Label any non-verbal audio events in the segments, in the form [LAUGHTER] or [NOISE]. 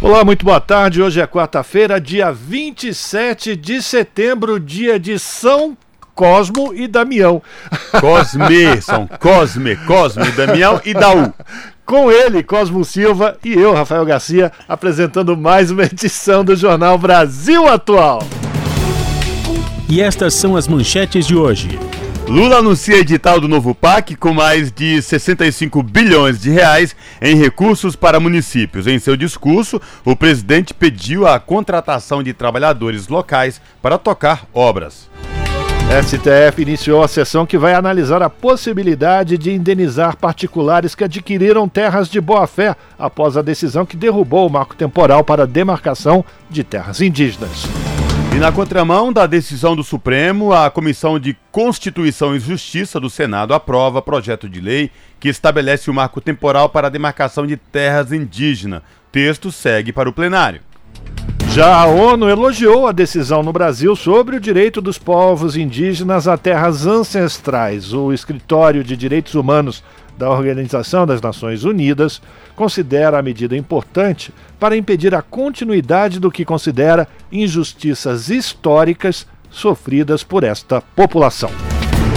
Olá, muito boa tarde. Hoje é quarta-feira, dia 27 de setembro, dia de São Cosmo e Damião. [LAUGHS] Cosme, são Cosme, Cosme, Damião e Daú. Com ele, Cosmo Silva e eu, Rafael Garcia, apresentando mais uma edição do Jornal Brasil Atual. E estas são as manchetes de hoje. Lula anuncia edital do novo PAC com mais de 65 bilhões de reais em recursos para municípios. Em seu discurso, o presidente pediu a contratação de trabalhadores locais para tocar obras. STF iniciou a sessão que vai analisar a possibilidade de indenizar particulares que adquiriram terras de boa-fé após a decisão que derrubou o marco temporal para a demarcação de terras indígenas. E na contramão da decisão do Supremo, a Comissão de Constituição e Justiça do Senado aprova projeto de lei que estabelece o marco temporal para a demarcação de terras indígenas. Texto segue para o plenário. Já a ONU elogiou a decisão no Brasil sobre o direito dos povos indígenas a terras ancestrais. O Escritório de Direitos Humanos da Organização das Nações Unidas considera a medida importante para impedir a continuidade do que considera injustiças históricas sofridas por esta população.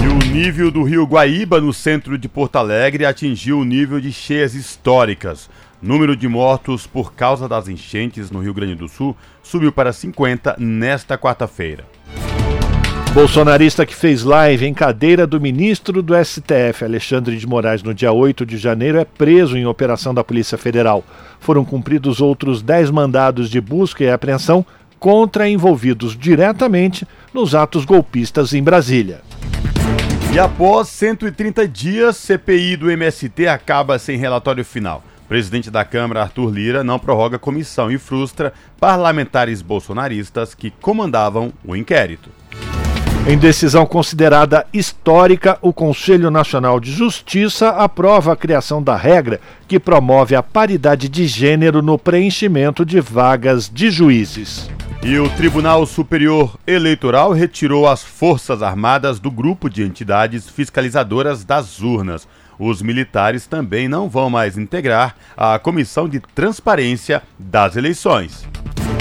E o nível do rio Guaíba, no centro de Porto Alegre, atingiu o nível de cheias históricas. Número de mortos por causa das enchentes no Rio Grande do Sul subiu para 50 nesta quarta-feira. Bolsonarista que fez live em cadeira do ministro do STF, Alexandre de Moraes, no dia 8 de janeiro, é preso em operação da Polícia Federal. Foram cumpridos outros 10 mandados de busca e apreensão contra envolvidos diretamente nos atos golpistas em Brasília. E após 130 dias, CPI do MST acaba sem relatório final presidente da Câmara, Arthur Lira, não prorroga comissão e frustra parlamentares bolsonaristas que comandavam o inquérito. Em decisão considerada histórica, o Conselho Nacional de Justiça aprova a criação da regra que promove a paridade de gênero no preenchimento de vagas de juízes. E o Tribunal Superior Eleitoral retirou as Forças Armadas do grupo de entidades fiscalizadoras das urnas os militares também não vão mais integrar a Comissão de Transparência das Eleições.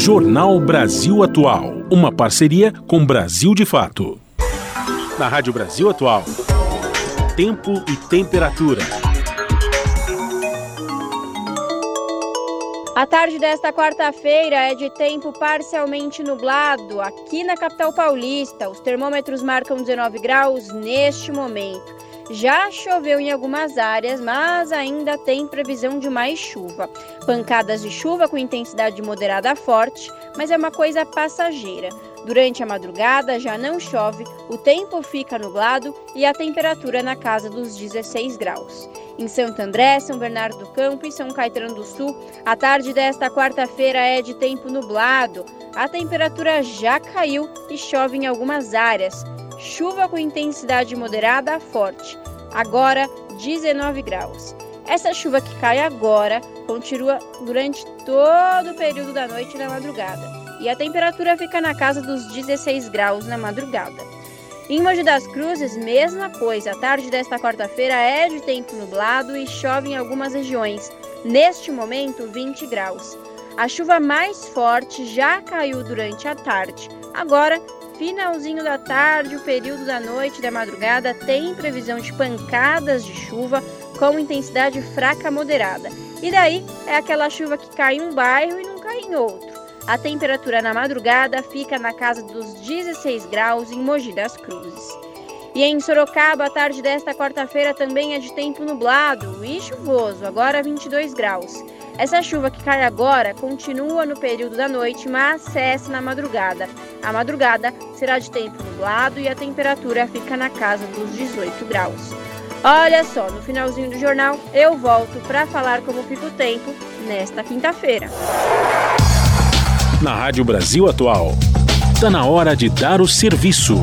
Jornal Brasil Atual, uma parceria com Brasil de Fato. Na Rádio Brasil Atual, tempo e temperatura. A tarde desta quarta-feira é de tempo parcialmente nublado aqui na capital paulista. Os termômetros marcam 19 graus neste momento. Já choveu em algumas áreas, mas ainda tem previsão de mais chuva. Pancadas de chuva com intensidade moderada a forte, mas é uma coisa passageira. Durante a madrugada já não chove, o tempo fica nublado e a temperatura na casa dos 16 graus. Em Santo André, São Bernardo do Campo e São Caetano do Sul, a tarde desta quarta-feira é de tempo nublado. A temperatura já caiu e chove em algumas áreas chuva com intensidade moderada a forte, agora 19 graus. Essa chuva que cai agora continua durante todo o período da noite e da madrugada, e a temperatura fica na casa dos 16 graus na madrugada. Em Mogi das Cruzes, mesma coisa. A tarde desta quarta-feira é de tempo nublado e chove em algumas regiões. Neste momento, 20 graus. A chuva mais forte já caiu durante a tarde. Agora finalzinho da tarde, o período da noite e da madrugada tem previsão de pancadas de chuva com intensidade fraca moderada. E daí é aquela chuva que cai em um bairro e não cai em outro. A temperatura na madrugada fica na casa dos 16 graus em Mogi das Cruzes. E em Sorocaba, a tarde desta quarta-feira também é de tempo nublado e chuvoso, agora 22 graus. Essa chuva que cai agora continua no período da noite, mas cessa na madrugada. A madrugada será de tempo nublado e a temperatura fica na casa dos 18 graus. Olha só, no finalzinho do jornal eu volto para falar como fica o tempo nesta quinta-feira. Na Rádio Brasil Atual, está na hora de dar o serviço.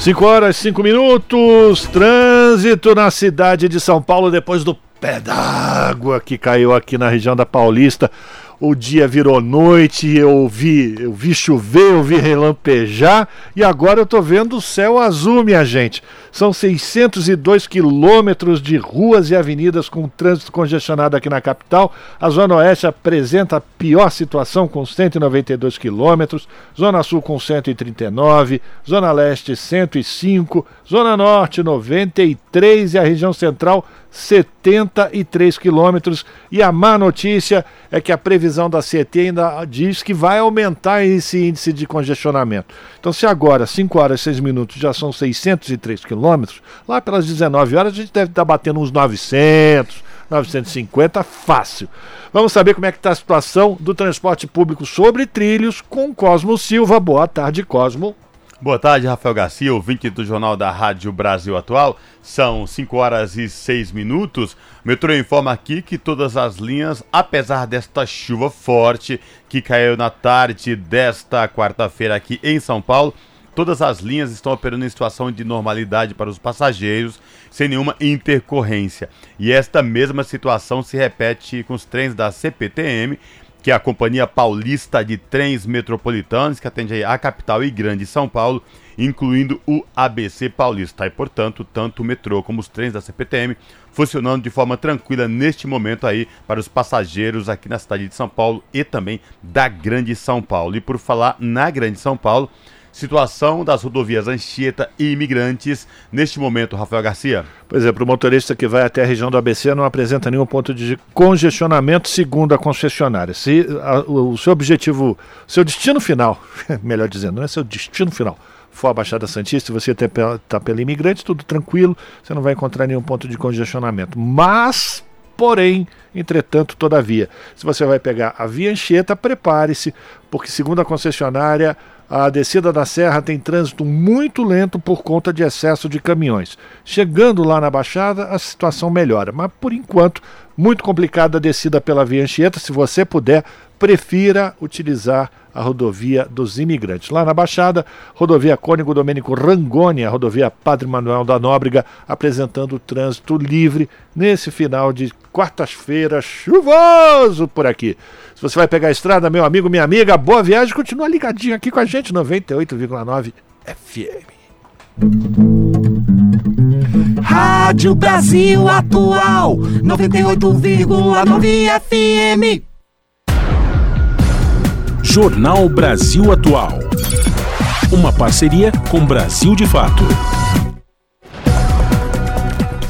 5 horas, 5 minutos, trânsito na cidade de São Paulo depois do pé d'água que caiu aqui na região da Paulista. O dia virou noite, eu vi, eu vi chover, eu vi relampejar e agora eu tô vendo o céu azul, minha gente. São 602 quilômetros de ruas e avenidas com trânsito congestionado aqui na capital. A Zona Oeste apresenta a pior situação com 192 quilômetros, Zona Sul com 139, Zona Leste 105, Zona Norte 93 e a região central 73 quilômetros. E a má notícia é que a previsão da CET ainda diz que vai aumentar esse índice de congestionamento. Então, se agora, 5 horas e 6 minutos, já são 603 quilômetros, lá pelas 19 horas a gente deve estar batendo uns 900, 950, fácil. Vamos saber como é que está a situação do transporte público sobre trilhos com Cosmo Silva. Boa tarde, Cosmo. Boa tarde, Rafael Garcia, ouvinte do Jornal da Rádio Brasil Atual. São 5 horas e 6 minutos. O metrô informa aqui que todas as linhas, apesar desta chuva forte que caiu na tarde desta quarta-feira aqui em São Paulo, todas as linhas estão operando em situação de normalidade para os passageiros, sem nenhuma intercorrência. E esta mesma situação se repete com os trens da CPTM, que é a Companhia Paulista de Trens Metropolitanos, que atende a capital e grande São Paulo, incluindo o ABC Paulista. E, portanto, tanto o metrô como os trens da CPTM funcionando de forma tranquila neste momento aí para os passageiros aqui na cidade de São Paulo e também da Grande São Paulo. E por falar na Grande São Paulo, Situação das rodovias Anchieta e Imigrantes neste momento, Rafael Garcia. Pois é, para o motorista que vai até a região do ABC não apresenta nenhum ponto de congestionamento, segundo a concessionária. Se a, o, seu objetivo, seu destino final, [LAUGHS] melhor dizendo, não é seu destino final, for a Baixada Santista, você está pela imigrante, tudo tranquilo, você não vai encontrar nenhum ponto de congestionamento. Mas, porém, entretanto, todavia, se você vai pegar a Via Anchieta, prepare-se, porque segundo a concessionária, a descida da serra tem trânsito muito lento por conta de excesso de caminhões. Chegando lá na Baixada, a situação melhora, mas por enquanto, muito complicada a descida pela Via Anchieta. Se você puder, prefira utilizar a rodovia dos imigrantes. Lá na Baixada, rodovia Cônigo Domênico Rangoni, a rodovia Padre Manuel da Nóbrega, apresentando trânsito livre nesse final de quarta-feira chuvoso por aqui. Se você vai pegar a estrada, meu amigo, minha amiga, boa viagem, continua ligadinho aqui com a gente, 98,9 FM. Rádio Brasil Atual, 98,9 FM. Jornal Brasil Atual. Uma parceria com Brasil de Fato.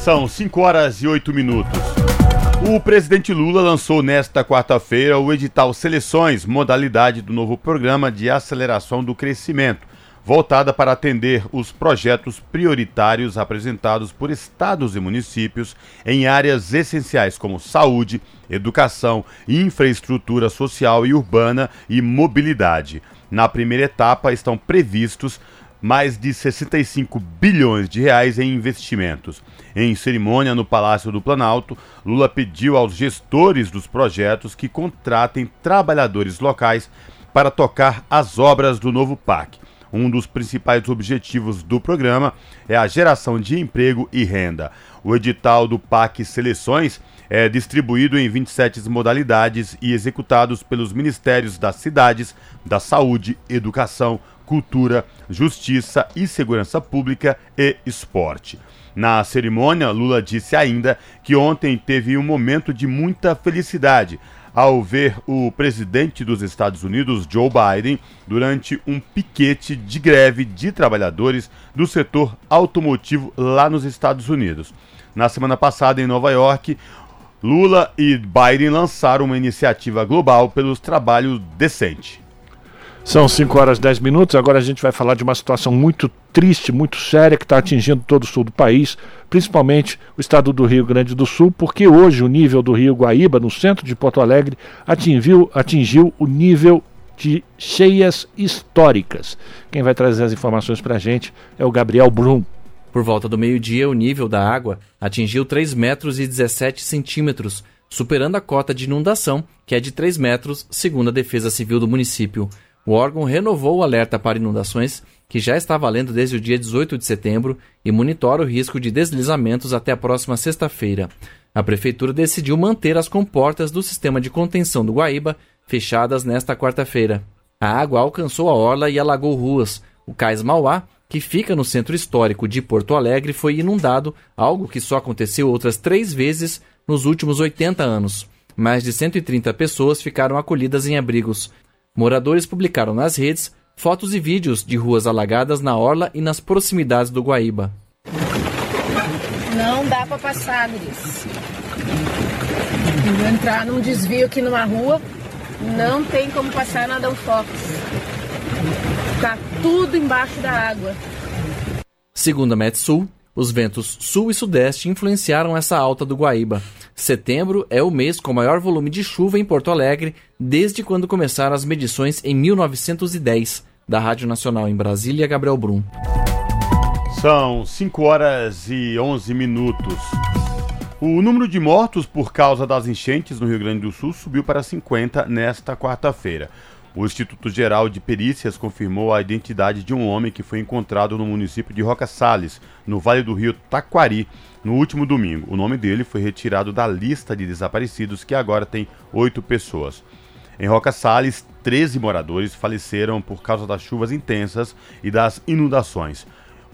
São 5 horas e 8 minutos. O presidente Lula lançou nesta quarta-feira o edital Seleções, modalidade do novo programa de aceleração do crescimento, voltada para atender os projetos prioritários apresentados por estados e municípios em áreas essenciais como saúde, educação, infraestrutura social e urbana e mobilidade. Na primeira etapa estão previstos mais de 65 bilhões de reais em investimentos. Em cerimônia no Palácio do Planalto, Lula pediu aos gestores dos projetos que contratem trabalhadores locais para tocar as obras do novo PAC. Um dos principais objetivos do programa é a geração de emprego e renda. O edital do PAC Seleções é distribuído em 27 modalidades e executados pelos Ministérios das Cidades, da Saúde, Educação, Cultura, Justiça e Segurança Pública e Esporte. Na cerimônia, Lula disse ainda que ontem teve um momento de muita felicidade ao ver o presidente dos Estados Unidos, Joe Biden, durante um piquete de greve de trabalhadores do setor automotivo lá nos Estados Unidos. Na semana passada, em Nova York, Lula e Biden lançaram uma iniciativa global pelos trabalhos decentes. São 5 horas e 10 minutos. Agora a gente vai falar de uma situação muito triste, muito séria, que está atingindo todo o sul do país, principalmente o estado do Rio Grande do Sul, porque hoje o nível do rio Guaíba, no centro de Porto Alegre, atingiu, atingiu o nível de cheias históricas. Quem vai trazer as informações para a gente é o Gabriel Blum. Por volta do meio-dia, o nível da água atingiu 3 metros e 17 centímetros, superando a cota de inundação, que é de 3 metros, segundo a Defesa Civil do município. O órgão renovou o alerta para inundações, que já está valendo desde o dia 18 de setembro, e monitora o risco de deslizamentos até a próxima sexta-feira. A Prefeitura decidiu manter as comportas do sistema de contenção do Guaíba fechadas nesta quarta-feira. A água alcançou a orla e alagou ruas. O cais Mauá, que fica no centro histórico de Porto Alegre, foi inundado, algo que só aconteceu outras três vezes nos últimos 80 anos. Mais de 130 pessoas ficaram acolhidas em abrigos. Moradores publicaram nas redes fotos e vídeos de ruas alagadas na orla e nas proximidades do Guaíba. Não dá para passar. Vou entrar num desvio aqui numa rua, não tem como passar na Dão Fox. Tá tudo embaixo da água. Segundo a Metsul, os ventos sul e sudeste influenciaram essa alta do Guaíba. Setembro é o mês com maior volume de chuva em Porto Alegre desde quando começaram as medições em 1910. Da Rádio Nacional em Brasília, Gabriel Brum. São 5 horas e 11 minutos. O número de mortos por causa das enchentes no Rio Grande do Sul subiu para 50 nesta quarta-feira. O Instituto Geral de Perícias confirmou a identidade de um homem que foi encontrado no município de Roca Sales, no Vale do Rio Taquari, no último domingo. O nome dele foi retirado da lista de desaparecidos, que agora tem oito pessoas. Em Roca Sales, 13 moradores faleceram por causa das chuvas intensas e das inundações.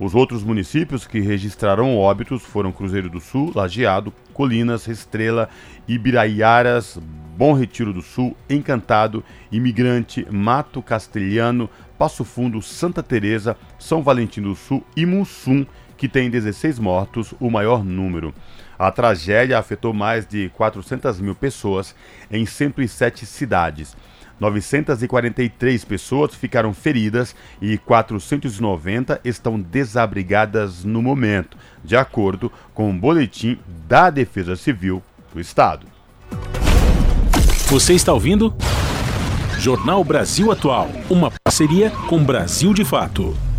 Os outros municípios que registraram óbitos foram Cruzeiro do Sul, Lajeado, Colinas, Estrela, Ibiraiaras, Bom Retiro do Sul, Encantado, Imigrante, Mato Castelhano, Passo Fundo, Santa Teresa, São Valentim do Sul e Mussum, que tem 16 mortos, o maior número. A tragédia afetou mais de 400 mil pessoas em 107 cidades. 943 pessoas ficaram feridas e 490 estão desabrigadas no momento, de acordo com o um boletim da Defesa Civil do Estado. Você está ouvindo? Jornal Brasil Atual, uma parceria com Brasil de Fato.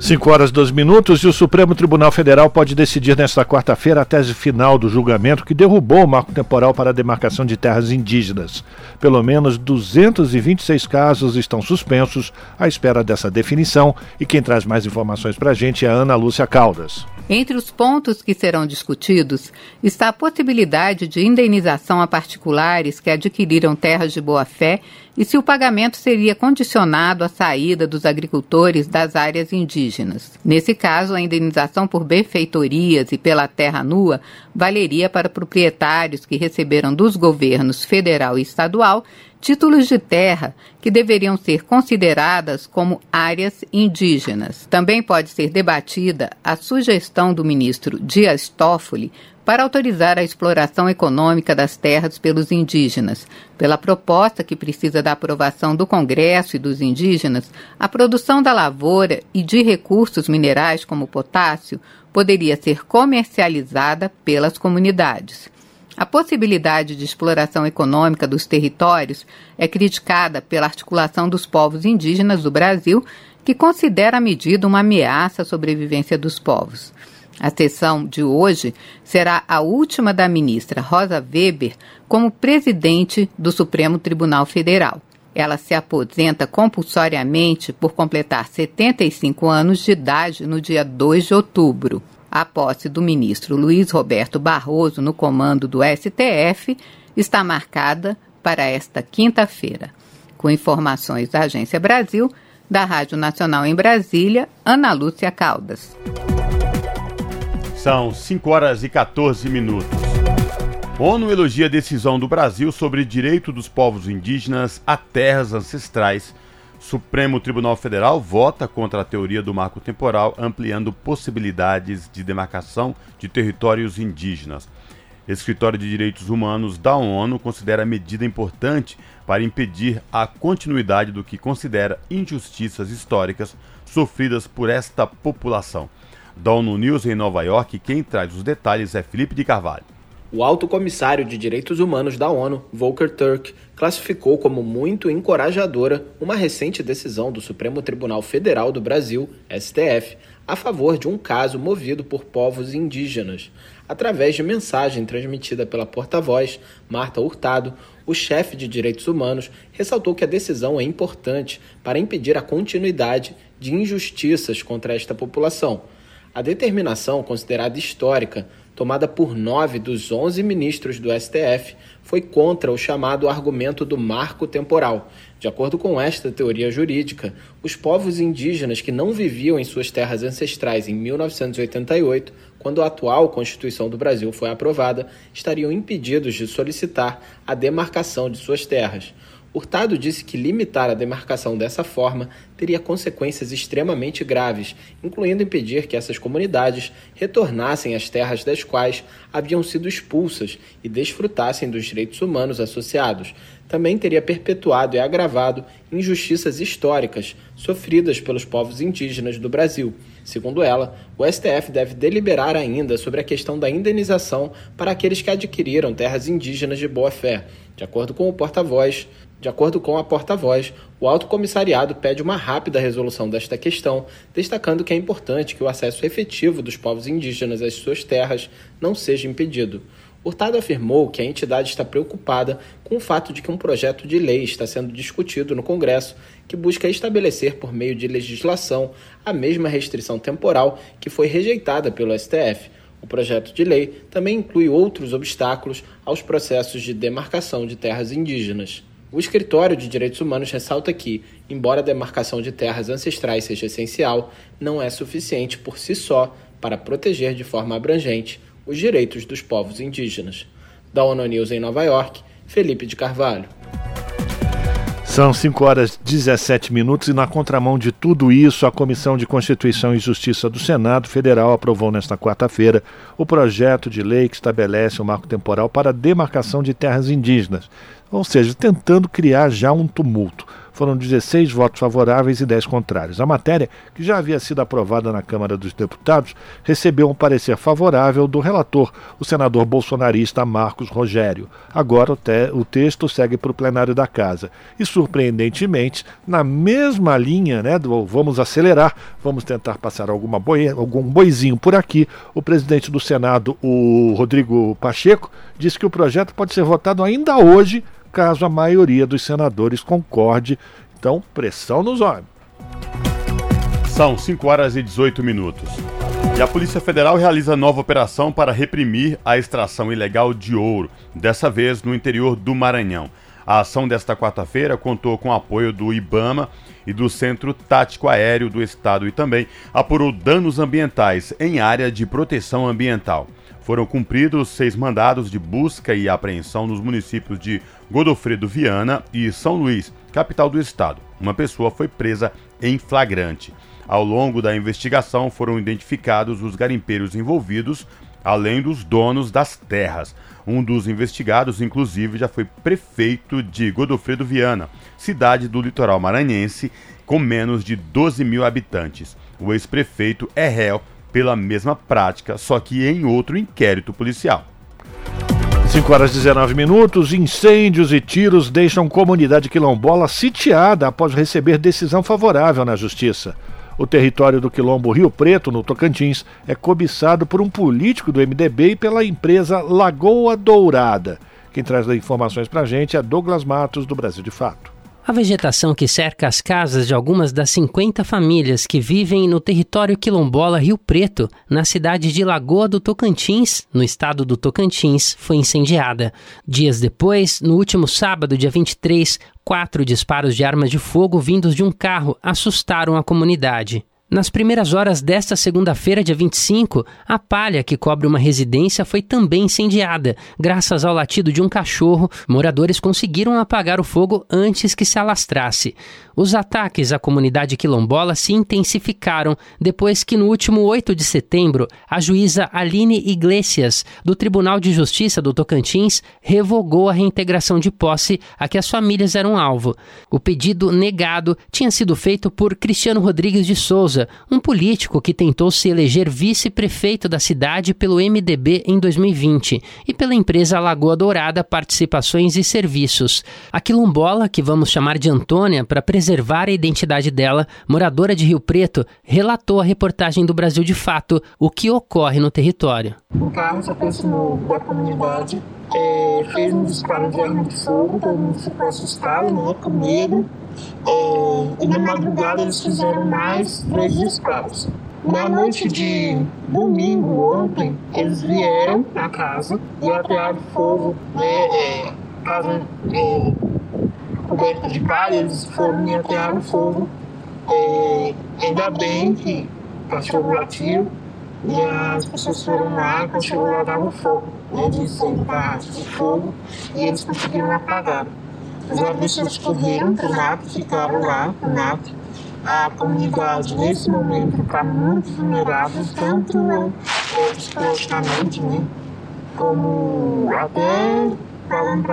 5 horas e 12 minutos e o Supremo Tribunal Federal pode decidir nesta quarta-feira a tese final do julgamento que derrubou o marco temporal para a demarcação de terras indígenas. Pelo menos 226 casos estão suspensos à espera dessa definição e quem traz mais informações para a gente é a Ana Lúcia Caldas. Entre os pontos que serão discutidos está a possibilidade de indenização a particulares que adquiriram terras de boa-fé e se o pagamento seria condicionado à saída dos agricultores das áreas indígenas. Nesse caso, a indenização por benfeitorias e pela terra nua valeria para proprietários que receberam dos governos federal e estadual títulos de terra que deveriam ser consideradas como áreas indígenas. Também pode ser debatida a sugestão do ministro Dias Toffoli para autorizar a exploração econômica das terras pelos indígenas. Pela proposta que precisa da aprovação do Congresso e dos indígenas, a produção da lavoura e de recursos minerais como potássio poderia ser comercializada pelas comunidades. A possibilidade de exploração econômica dos territórios é criticada pela articulação dos povos indígenas do Brasil, que considera a medida uma ameaça à sobrevivência dos povos. A sessão de hoje será a última da ministra Rosa Weber como presidente do Supremo Tribunal Federal. Ela se aposenta compulsoriamente por completar 75 anos de idade no dia 2 de outubro. A posse do ministro Luiz Roberto Barroso no comando do STF está marcada para esta quinta-feira. Com informações da Agência Brasil, da Rádio Nacional em Brasília, Ana Lúcia Caldas. São 5 horas e 14 minutos. ONU elogia a decisão do Brasil sobre direito dos povos indígenas a terras ancestrais Supremo Tribunal Federal vota contra a teoria do marco temporal, ampliando possibilidades de demarcação de territórios indígenas. Escritório de Direitos Humanos da ONU considera a medida importante para impedir a continuidade do que considera injustiças históricas sofridas por esta população. Da ONU News em Nova York, quem traz os detalhes é Felipe de Carvalho. O alto comissário de direitos humanos da ONU, Volker Turk, classificou como muito encorajadora uma recente decisão do Supremo Tribunal Federal do Brasil, STF, a favor de um caso movido por povos indígenas. Através de mensagem transmitida pela porta-voz, Marta Hurtado, o chefe de direitos humanos ressaltou que a decisão é importante para impedir a continuidade de injustiças contra esta população. A determinação, considerada histórica, tomada por nove dos onze ministros do STF, foi contra o chamado argumento do marco temporal. De acordo com esta teoria jurídica, os povos indígenas que não viviam em suas terras ancestrais em 1988, quando a atual Constituição do Brasil foi aprovada, estariam impedidos de solicitar a demarcação de suas terras. Hurtado disse que limitar a demarcação dessa forma teria consequências extremamente graves, incluindo impedir que essas comunidades retornassem às terras das quais haviam sido expulsas e desfrutassem dos direitos humanos associados. Também teria perpetuado e agravado injustiças históricas sofridas pelos povos indígenas do Brasil. Segundo ela, o STF deve deliberar ainda sobre a questão da indenização para aqueles que adquiriram terras indígenas de boa fé. De acordo com o porta-voz, de acordo com a porta-voz, o Alto Comissariado pede uma rápida resolução desta questão, destacando que é importante que o acesso efetivo dos povos indígenas às suas terras não seja impedido. Hurtado afirmou que a entidade está preocupada com o fato de que um projeto de lei está sendo discutido no Congresso que busca estabelecer, por meio de legislação, a mesma restrição temporal que foi rejeitada pelo STF. O projeto de lei também inclui outros obstáculos aos processos de demarcação de terras indígenas. O Escritório de Direitos Humanos ressalta que, embora a demarcação de terras ancestrais seja essencial, não é suficiente por si só para proteger de forma abrangente os direitos dos povos indígenas. Da ONU News em Nova York, Felipe de Carvalho. São 5 horas e 17 minutos e, na contramão de tudo isso, a Comissão de Constituição e Justiça do Senado Federal aprovou nesta quarta-feira o projeto de lei que estabelece o marco temporal para a demarcação de terras indígenas ou seja, tentando criar já um tumulto. Foram 16 votos favoráveis e 10 contrários. A matéria, que já havia sido aprovada na Câmara dos Deputados, recebeu um parecer favorável do relator, o senador bolsonarista Marcos Rogério. Agora o, te o texto segue para o plenário da Casa. E, surpreendentemente, na mesma linha né, do vamos acelerar, vamos tentar passar alguma boi, algum boizinho por aqui, o presidente do Senado, o Rodrigo Pacheco, disse que o projeto pode ser votado ainda hoje caso a maioria dos senadores concorde. Então, pressão nos homens. São 5 horas e 18 minutos. E a Polícia Federal realiza nova operação para reprimir a extração ilegal de ouro, dessa vez no interior do Maranhão. A ação desta quarta-feira contou com o apoio do IBAMA e do Centro Tático Aéreo do Estado e também apurou danos ambientais em área de proteção ambiental. Foram cumpridos seis mandados de busca e apreensão nos municípios de Godofredo Viana e São Luís, capital do estado. Uma pessoa foi presa em flagrante. Ao longo da investigação foram identificados os garimpeiros envolvidos, além dos donos das terras. Um dos investigados, inclusive, já foi prefeito de Godofredo Viana, cidade do litoral maranhense, com menos de 12 mil habitantes. O ex-prefeito é réu pela mesma prática, só que em outro inquérito policial. 5 horas e 19 minutos. Incêndios e tiros deixam comunidade quilombola sitiada após receber decisão favorável na justiça. O território do Quilombo Rio Preto, no Tocantins, é cobiçado por um político do MDB e pela empresa Lagoa Dourada. Quem traz as informações para a gente é Douglas Matos, do Brasil de Fato. A vegetação que cerca as casas de algumas das 50 famílias que vivem no território quilombola Rio Preto, na cidade de Lagoa do Tocantins, no estado do Tocantins, foi incendiada. Dias depois, no último sábado, dia 23, quatro disparos de armas de fogo vindos de um carro assustaram a comunidade. Nas primeiras horas desta segunda-feira, dia 25, a palha que cobre uma residência foi também incendiada. Graças ao latido de um cachorro, moradores conseguiram apagar o fogo antes que se alastrasse. Os ataques à comunidade quilombola se intensificaram depois que, no último 8 de setembro, a juíza Aline Iglesias, do Tribunal de Justiça do Tocantins, revogou a reintegração de posse a que as famílias eram alvo. O pedido negado tinha sido feito por Cristiano Rodrigues de Souza um político que tentou se eleger vice-prefeito da cidade pelo MDB em 2020 e pela empresa Lagoa Dourada Participações e Serviços. A quilombola, que vamos chamar de Antônia para preservar a identidade dela, moradora de Rio Preto, relatou à reportagem do Brasil de Fato o que ocorre no território. O carro se aproximou da comunidade, é, fez um disparo de arma de fogo, todo mundo ficou assustado, né, com medo. É, e na madrugada eles fizeram mais dois disparos. Na noite de domingo, ontem, eles vieram na casa e atearam fogo, né, é, casa é, coberta de palha, eles foram e atearam fogo. É, ainda bem que o cachorro latiu e as pessoas foram lá, quando chegou lá dava fogo. Né, disse de fogo e eles conseguiram apagar. Os agresores correram para o mato, ficaram lá no mato. A comunidade, nesse momento, está muito vulnerável, tanto psicologicamente, né, como até falando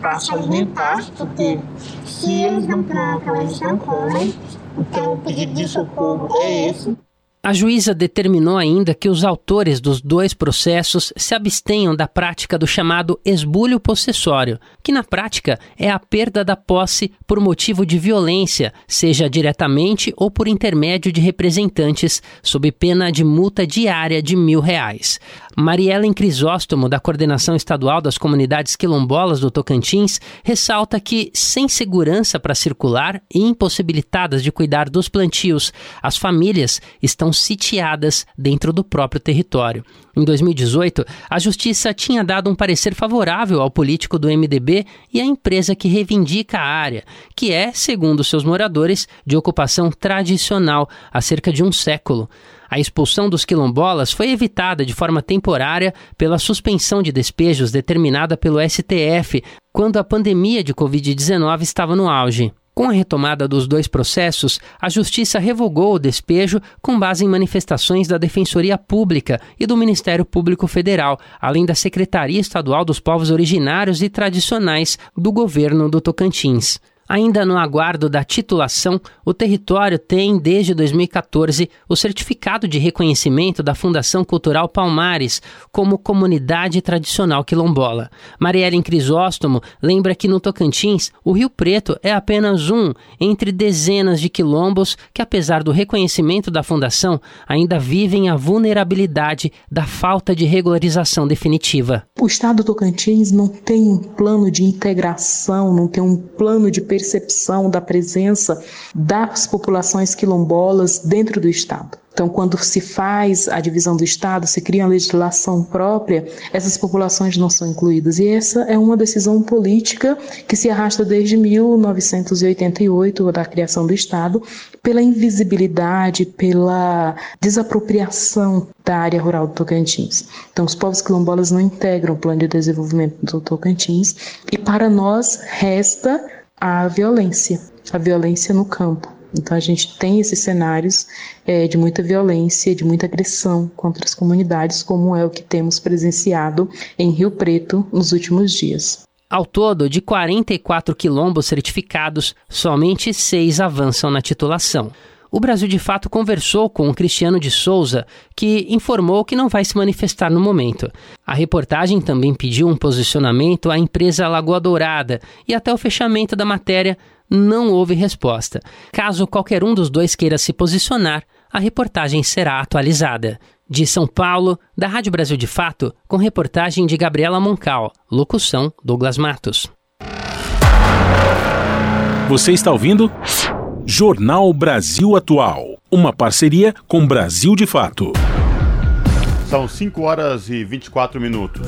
para se alimentar, porque se eles não plantam, eles não comem. Então, o pedido de socorro é esse. A juíza determinou ainda que os autores dos dois processos se abstenham da prática do chamado esbulho possessório, que na prática é a perda da posse por motivo de violência, seja diretamente ou por intermédio de representantes, sob pena de multa diária de mil reais. Mariellen Crisóstomo, da Coordenação Estadual das Comunidades Quilombolas do Tocantins, ressalta que, sem segurança para circular e impossibilitadas de cuidar dos plantios, as famílias estão sitiadas dentro do próprio território. Em 2018, a Justiça tinha dado um parecer favorável ao político do MDB e à empresa que reivindica a área, que é, segundo seus moradores, de ocupação tradicional há cerca de um século. A expulsão dos quilombolas foi evitada de forma temporária pela suspensão de despejos determinada pelo STF quando a pandemia de Covid-19 estava no auge. Com a retomada dos dois processos, a Justiça revogou o despejo com base em manifestações da Defensoria Pública e do Ministério Público Federal, além da Secretaria Estadual dos Povos Originários e Tradicionais do governo do Tocantins. Ainda no aguardo da titulação, o território tem, desde 2014, o certificado de reconhecimento da Fundação Cultural Palmares como comunidade tradicional quilombola. Mariellen Crisóstomo lembra que no Tocantins, o Rio Preto é apenas um entre dezenas de quilombos que, apesar do reconhecimento da Fundação, ainda vivem a vulnerabilidade da falta de regularização definitiva. O Estado do Tocantins não tem um plano de integração, não tem um plano de percepção da presença das populações quilombolas dentro do Estado. Então, quando se faz a divisão do Estado, se cria uma legislação própria, essas populações não são incluídas. E essa é uma decisão política que se arrasta desde 1988, da criação do Estado, pela invisibilidade, pela desapropriação da área rural do Tocantins. Então, os povos quilombolas não integram o plano de desenvolvimento do Tocantins e, para nós, resta a violência, a violência no campo. Então a gente tem esses cenários é, de muita violência, de muita agressão contra as comunidades, como é o que temos presenciado em Rio Preto nos últimos dias. Ao todo, de 44 quilombos certificados, somente seis avançam na titulação. O Brasil de Fato conversou com o Cristiano de Souza, que informou que não vai se manifestar no momento. A reportagem também pediu um posicionamento à empresa Lagoa Dourada e até o fechamento da matéria não houve resposta. Caso qualquer um dos dois queira se posicionar, a reportagem será atualizada. De São Paulo, da Rádio Brasil de Fato, com reportagem de Gabriela Moncal, locução Douglas Matos. Você está ouvindo? Jornal Brasil Atual, uma parceria com Brasil de Fato. São 5 horas e 24 minutos.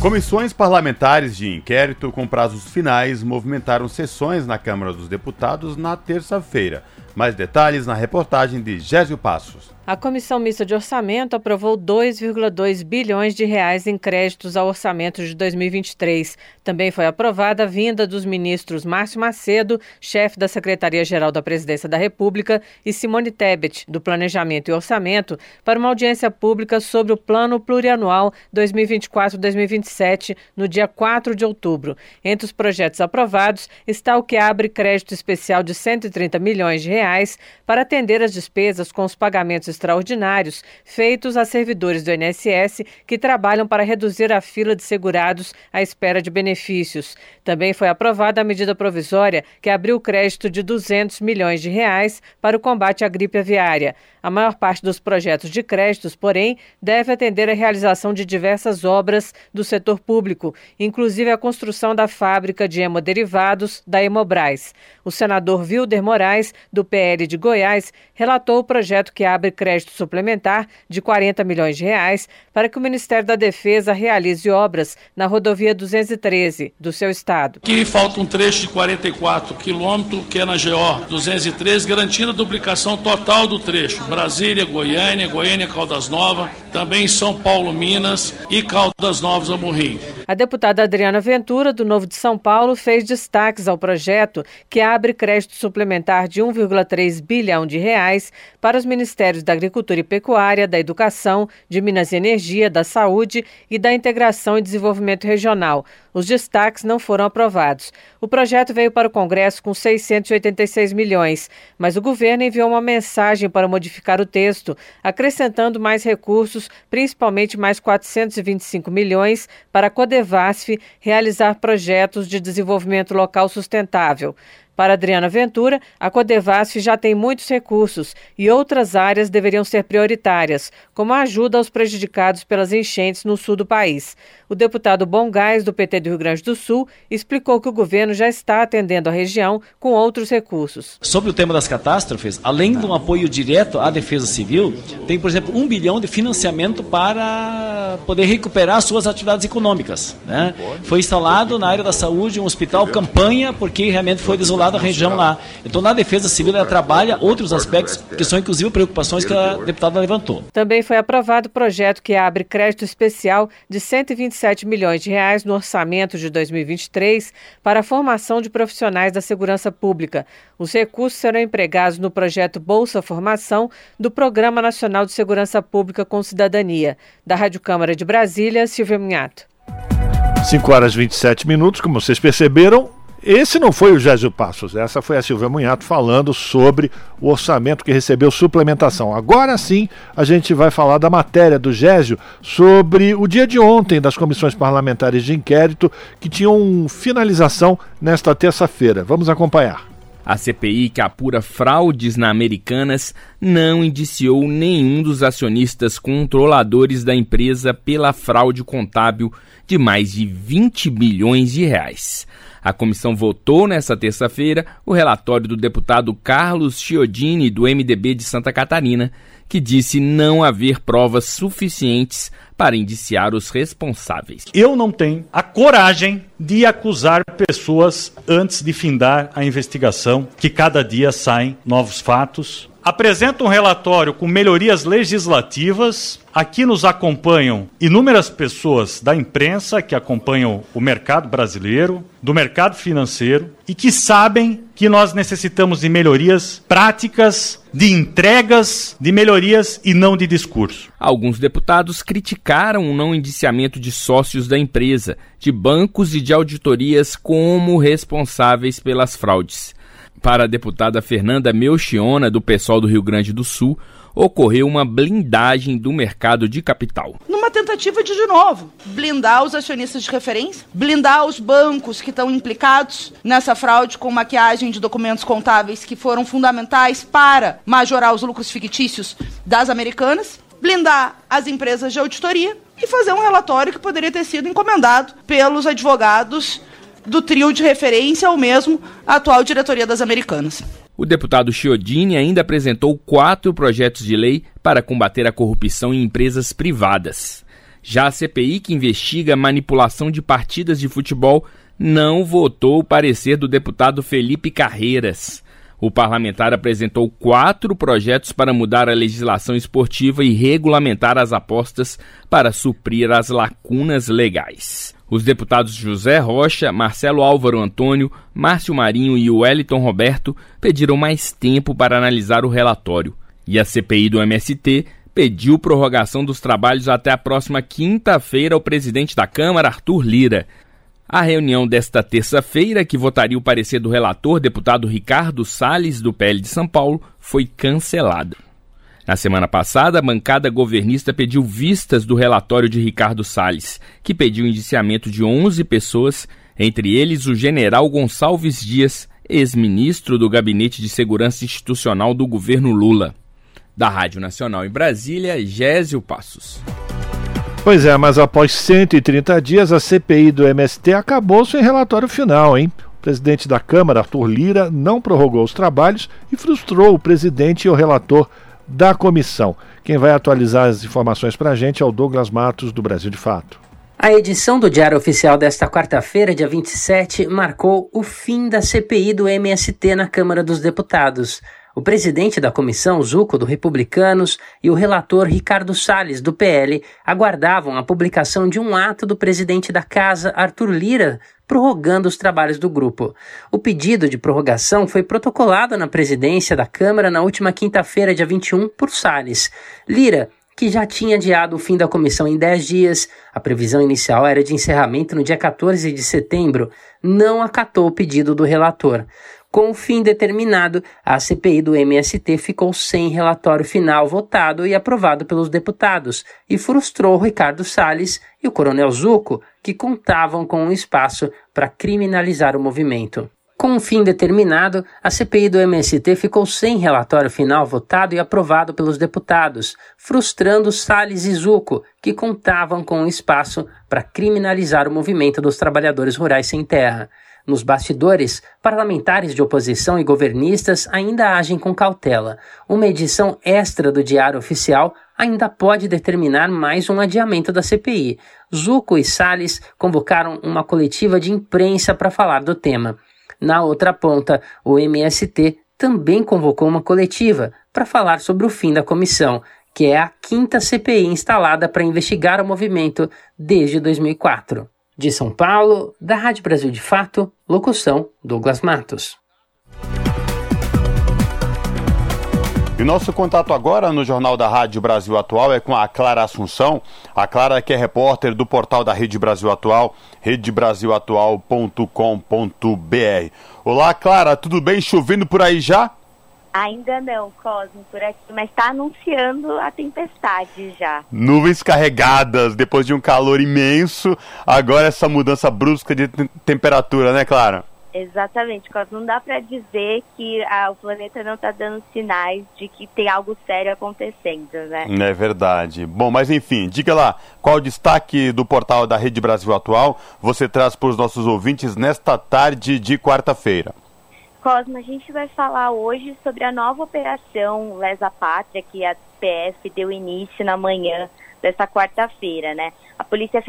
Comissões parlamentares de inquérito com prazos finais movimentaram sessões na Câmara dos Deputados na terça-feira. Mais detalhes na reportagem de Gésio Passos. A Comissão Mista de Orçamento aprovou 2,2 bilhões de reais em créditos ao orçamento de 2023. Também foi aprovada a vinda dos ministros Márcio Macedo, chefe da Secretaria-Geral da Presidência da República, e Simone Tebet, do Planejamento e Orçamento, para uma audiência pública sobre o Plano Plurianual 2024-2027, no dia 4 de outubro. Entre os projetos aprovados está o que abre crédito especial de 130 milhões de reais para atender as despesas com os pagamentos extraordinários feitos a servidores do INSS que trabalham para reduzir a fila de segurados à espera de benefícios. Também foi aprovada a medida provisória que abriu crédito de 200 milhões de reais para o combate à gripe aviária. A maior parte dos projetos de créditos, porém, deve atender à realização de diversas obras do setor público, inclusive a construção da fábrica de hemoderivados da Hemobras. O senador Wilder Moraes, do PL de Goiás, relatou o projeto que abre crédito suplementar de 40 milhões de reais para que o Ministério da Defesa realize obras na rodovia 213 do seu estado. Aqui falta um trecho de 44 quilômetros, que é na GO 213, garantindo a duplicação total do trecho. Brasília, Goiânia, Goiânia, Caldas Novas, também São Paulo, Minas e Caldas Novas, Amorrim. A deputada Adriana Ventura, do Novo de São Paulo, fez destaques ao projeto que abre crédito suplementar de 1,3 bilhão de reais para os ministérios da Agricultura e Pecuária, da Educação, de Minas e Energia, da Saúde e da Integração e Desenvolvimento Regional. Os destaques não foram aprovados. O projeto veio para o Congresso com 686 milhões, mas o governo enviou uma mensagem para modificar o texto, acrescentando mais recursos, principalmente mais 425 milhões, para a Codevasf realizar projetos de desenvolvimento local sustentável. Para Adriana Ventura, a Codevasf já tem muitos recursos e outras áreas deveriam ser prioritárias, como a ajuda aos prejudicados pelas enchentes no sul do país. O deputado Bom Gás, do PT do Rio Grande do Sul, explicou que o governo já está atendendo a região com outros recursos. Sobre o tema das catástrofes, além de um apoio direto à defesa civil, tem, por exemplo, um bilhão de financiamento para poder recuperar suas atividades econômicas. Né? Foi instalado na área da saúde um hospital campanha, porque realmente foi desolado da região lá. Então, na Defesa Civil, ela trabalha outros aspectos que são, inclusive, preocupações que a deputada levantou. Também foi aprovado o projeto que abre crédito especial de 127 milhões de reais no orçamento de 2023 para a formação de profissionais da segurança pública. Os recursos serão empregados no projeto Bolsa Formação do Programa Nacional de Segurança Pública com Cidadania. Da Rádio Câmara de Brasília, Silvia Minhato. 5 horas e 27 minutos, como vocês perceberam, esse não foi o Gésio Passos, essa foi a Silvia Munhato falando sobre o orçamento que recebeu suplementação. Agora sim, a gente vai falar da matéria do Gésio sobre o dia de ontem das comissões parlamentares de inquérito que tinham finalização nesta terça-feira. Vamos acompanhar. A CPI, que apura fraudes na Americanas, não indiciou nenhum dos acionistas controladores da empresa pela fraude contábil de mais de 20 bilhões de reais. A comissão votou nesta terça-feira o relatório do deputado Carlos Chiodini, do MDB de Santa Catarina, que disse não haver provas suficientes para indiciar os responsáveis. Eu não tenho a coragem de acusar pessoas antes de findar a investigação, que cada dia saem novos fatos, apresenta um relatório com melhorias legislativas. Aqui nos acompanham inúmeras pessoas da imprensa que acompanham o mercado brasileiro, do mercado financeiro e que sabem que nós necessitamos de melhorias práticas, de entregas, de melhorias e não de discurso. Alguns deputados criticaram o não indiciamento de sócios da empresa, de bancos e de auditorias como responsáveis pelas fraudes. Para a deputada Fernanda Melchiona, do PSOL do Rio Grande do Sul, ocorreu uma blindagem do mercado de capital. Numa tentativa de, de novo, blindar os acionistas de referência, blindar os bancos que estão implicados nessa fraude com maquiagem de documentos contábeis que foram fundamentais para majorar os lucros fictícios das americanas, blindar as empresas de auditoria e fazer um relatório que poderia ter sido encomendado pelos advogados do trio de referência ou mesmo a atual diretoria das Americanas. O deputado Chiodini ainda apresentou quatro projetos de lei para combater a corrupção em empresas privadas. Já a CPI, que investiga a manipulação de partidas de futebol, não votou o parecer do deputado Felipe Carreiras. O parlamentar apresentou quatro projetos para mudar a legislação esportiva e regulamentar as apostas para suprir as lacunas legais. Os deputados José Rocha, Marcelo Álvaro Antônio, Márcio Marinho e Wellington Roberto pediram mais tempo para analisar o relatório. E a CPI do MST pediu prorrogação dos trabalhos até a próxima quinta-feira ao presidente da Câmara, Arthur Lira. A reunião desta terça-feira, que votaria o parecer do relator, deputado Ricardo Salles, do PL de São Paulo, foi cancelada. Na semana passada, a bancada governista pediu vistas do relatório de Ricardo Salles, que pediu o indiciamento de 11 pessoas, entre eles o general Gonçalves Dias, ex-ministro do Gabinete de Segurança Institucional do governo Lula. Da Rádio Nacional em Brasília, Gésio Passos. Pois é, mas após 130 dias, a CPI do MST acabou sem relatório final, hein? O presidente da Câmara, Arthur Lira, não prorrogou os trabalhos e frustrou o presidente e o relator da comissão. Quem vai atualizar as informações para a gente é o Douglas Matos, do Brasil de Fato. A edição do Diário Oficial desta quarta-feira, dia 27, marcou o fim da CPI do MST na Câmara dos Deputados. O presidente da comissão, Zuco, do Republicanos, e o relator Ricardo Salles, do PL, aguardavam a publicação de um ato do presidente da casa, Arthur Lira, prorrogando os trabalhos do grupo. O pedido de prorrogação foi protocolado na presidência da Câmara na última quinta-feira, dia 21, por Salles. Lira que já tinha adiado o fim da comissão em 10 dias, a previsão inicial era de encerramento no dia 14 de setembro, não acatou o pedido do relator. Com o fim determinado, a CPI do MST ficou sem relatório final votado e aprovado pelos deputados e frustrou Ricardo Salles e o Coronel Zuco, que contavam com um espaço para criminalizar o movimento. Com um fim determinado, a CPI do MST ficou sem relatório final votado e aprovado pelos deputados, frustrando Salles e Zuco, que contavam com um espaço para criminalizar o movimento dos trabalhadores rurais sem terra. Nos bastidores, parlamentares de oposição e governistas ainda agem com cautela. Uma edição extra do Diário Oficial ainda pode determinar mais um adiamento da CPI. Zuco e Salles convocaram uma coletiva de imprensa para falar do tema. Na outra ponta, o MST também convocou uma coletiva para falar sobre o fim da comissão, que é a quinta CPI instalada para investigar o movimento desde 2004. De São Paulo, da Rádio Brasil de Fato, locução Douglas Matos. E nosso contato agora no Jornal da Rádio Brasil Atual é com a Clara Assunção. A Clara que é repórter do portal da Rede Brasil Atual, redebrasilatual.com.br. Olá, Clara, tudo bem? Chovendo por aí já? Ainda não, Cosmo, por aqui, mas está anunciando a tempestade já. Nuvens carregadas, depois de um calor imenso, agora essa mudança brusca de temperatura, né, Clara? Exatamente, Cosmo. Não dá para dizer que ah, o planeta não está dando sinais de que tem algo sério acontecendo, né? É verdade. Bom, mas enfim, diga lá, qual o destaque do portal da Rede Brasil Atual você traz para os nossos ouvintes nesta tarde de quarta-feira? Cosmo, a gente vai falar hoje sobre a nova operação Lesa Pátria, que a PF deu início na manhã desta quarta-feira, né? A Polícia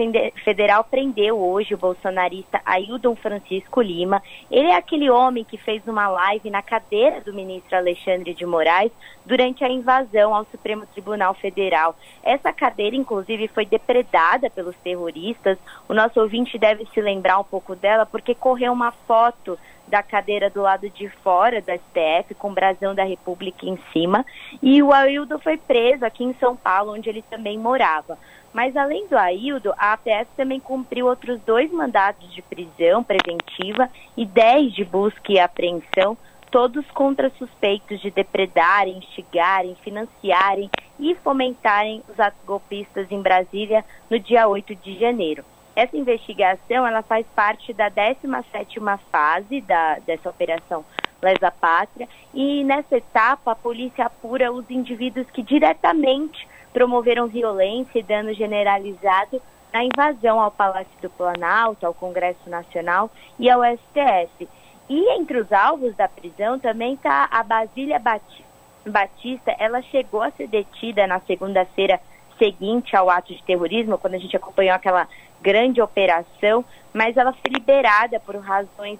Federal prendeu hoje o bolsonarista Aildon Francisco Lima. Ele é aquele homem que fez uma live na cadeira do ministro Alexandre de Moraes durante a invasão ao Supremo Tribunal Federal. Essa cadeira, inclusive, foi depredada pelos terroristas. O nosso ouvinte deve se lembrar um pouco dela, porque correu uma foto da cadeira do lado de fora do STF, com o brasão da República em cima, e o Aildo foi preso aqui em São Paulo, onde ele também morava. Mas além do Aildo, a APF também cumpriu outros dois mandatos de prisão preventiva e dez de busca e apreensão, todos contra suspeitos de depredarem, instigarem, financiarem e fomentarem os atos golpistas em Brasília no dia 8 de janeiro. Essa investigação ela faz parte da 17ª fase da, dessa operação Lesa Pátria e nessa etapa a polícia apura os indivíduos que diretamente promoveram violência e dano generalizado na invasão ao Palácio do Planalto, ao Congresso Nacional e ao STF. E entre os alvos da prisão também está a Basília Batista. Ela chegou a ser detida na segunda-feira seguinte ao ato de terrorismo, quando a gente acompanhou aquela grande operação, mas ela foi liberada por razões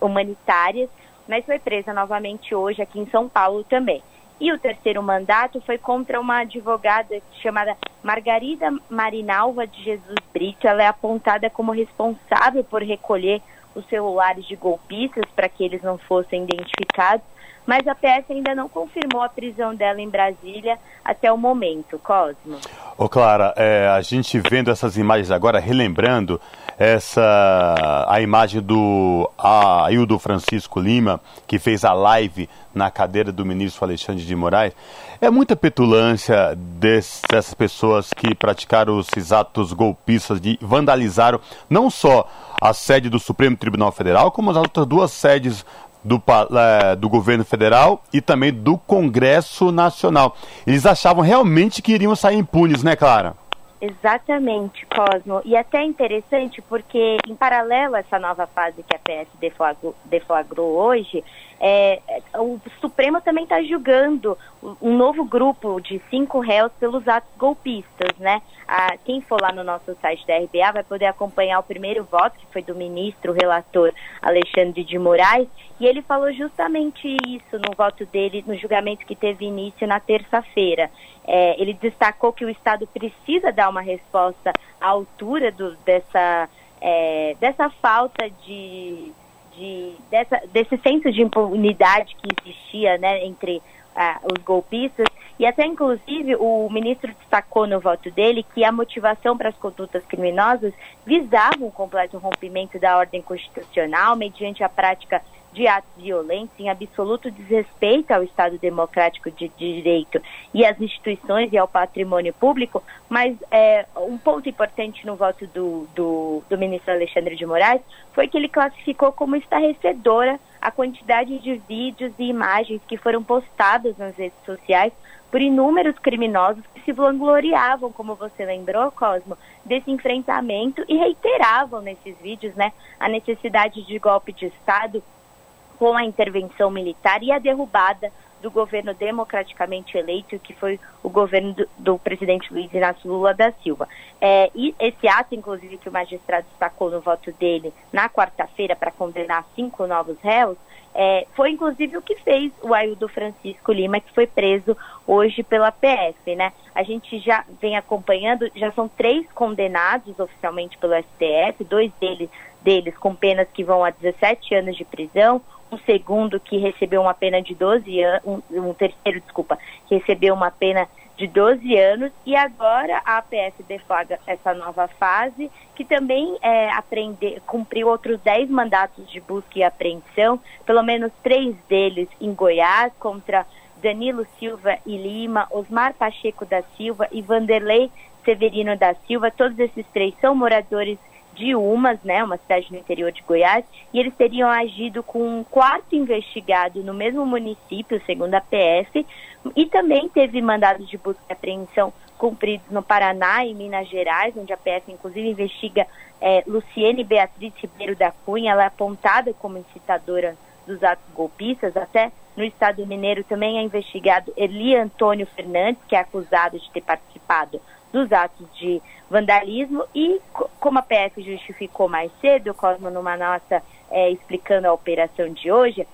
humanitárias. mas foi presa novamente hoje aqui em São Paulo também. E o terceiro mandato foi contra uma advogada chamada Margarida Marinalva de Jesus Brito. Ela é apontada como responsável por recolher os celulares de golpistas para que eles não fossem identificados, mas a PS ainda não confirmou a prisão dela em Brasília até o momento. Cosmo. Ô Clara, é, a gente vendo essas imagens agora, relembrando essa a imagem do Aildo Francisco Lima, que fez a live na cadeira do ministro Alexandre de Moraes, é muita petulância dessas pessoas que praticaram esses atos golpistas, de vandalizaram não só a sede do Supremo Tribunal Federal, como as outras duas sedes do, é, do governo federal e também do Congresso Nacional. Eles achavam realmente que iriam sair impunes, né, Clara? Exatamente, Cosmo. E até interessante porque, em paralelo a essa nova fase que a PS deflagrou, deflagrou hoje, é, o Supremo também está julgando um novo grupo de cinco réus pelos atos golpistas, né? A, quem for lá no nosso site da RBA vai poder acompanhar o primeiro voto, que foi do ministro relator Alexandre de Moraes, e ele falou justamente isso no voto dele, no julgamento que teve início na terça-feira. É, ele destacou que o Estado precisa dar uma resposta à altura do, dessa, é, dessa falta de, de dessa, desse senso de impunidade que existia né, entre ah, os golpistas. E até, inclusive, o ministro destacou no voto dele que a motivação para as condutas criminosas visava um completo rompimento da ordem constitucional mediante a prática de atos violentos em absoluto desrespeito ao Estado Democrático de Direito e às instituições e ao patrimônio público, mas é, um ponto importante no voto do, do, do ministro Alexandre de Moraes foi que ele classificou como estarrecedora a quantidade de vídeos e imagens que foram postadas nas redes sociais por inúmeros criminosos que se vangloriavam, como você lembrou, Cosmo, desse enfrentamento e reiteravam nesses vídeos né, a necessidade de golpe de Estado com a intervenção militar e a derrubada do governo democraticamente eleito, que foi o governo do, do presidente Luiz Inácio Lula da Silva. É, e esse ato, inclusive, que o magistrado destacou no voto dele na quarta-feira para condenar cinco novos réus, é, foi inclusive o que fez o Aildo Francisco Lima, que foi preso hoje pela PF, né? A gente já vem acompanhando, já são três condenados oficialmente pelo STF, dois deles, deles com penas que vão a 17 anos de prisão, um segundo que recebeu uma pena de 12 anos, um, um, terceiro, desculpa, que recebeu uma pena de 12 anos e agora a APF deflagra essa nova fase que também é, aprender, cumpriu outros 10 mandatos de busca e apreensão, pelo menos três deles em Goiás contra Danilo Silva e Lima, Osmar Pacheco da Silva e Vanderlei Severino da Silva, todos esses três são moradores de Umas, né, uma cidade no interior de Goiás, e eles teriam agido com um quarto investigado no mesmo município, segundo a PF, e também teve mandados de busca e apreensão cumpridos no Paraná e Minas Gerais, onde a PF inclusive investiga é, Luciene Beatriz Ribeiro da Cunha, ela é apontada como incitadora dos atos golpistas, até no estado mineiro também é investigado Eli Antônio Fernandes, que é acusado de ter participado dos atos de vandalismo e como a PF justificou mais cedo, Cosmo numa nota é, explicando a operação de hoje,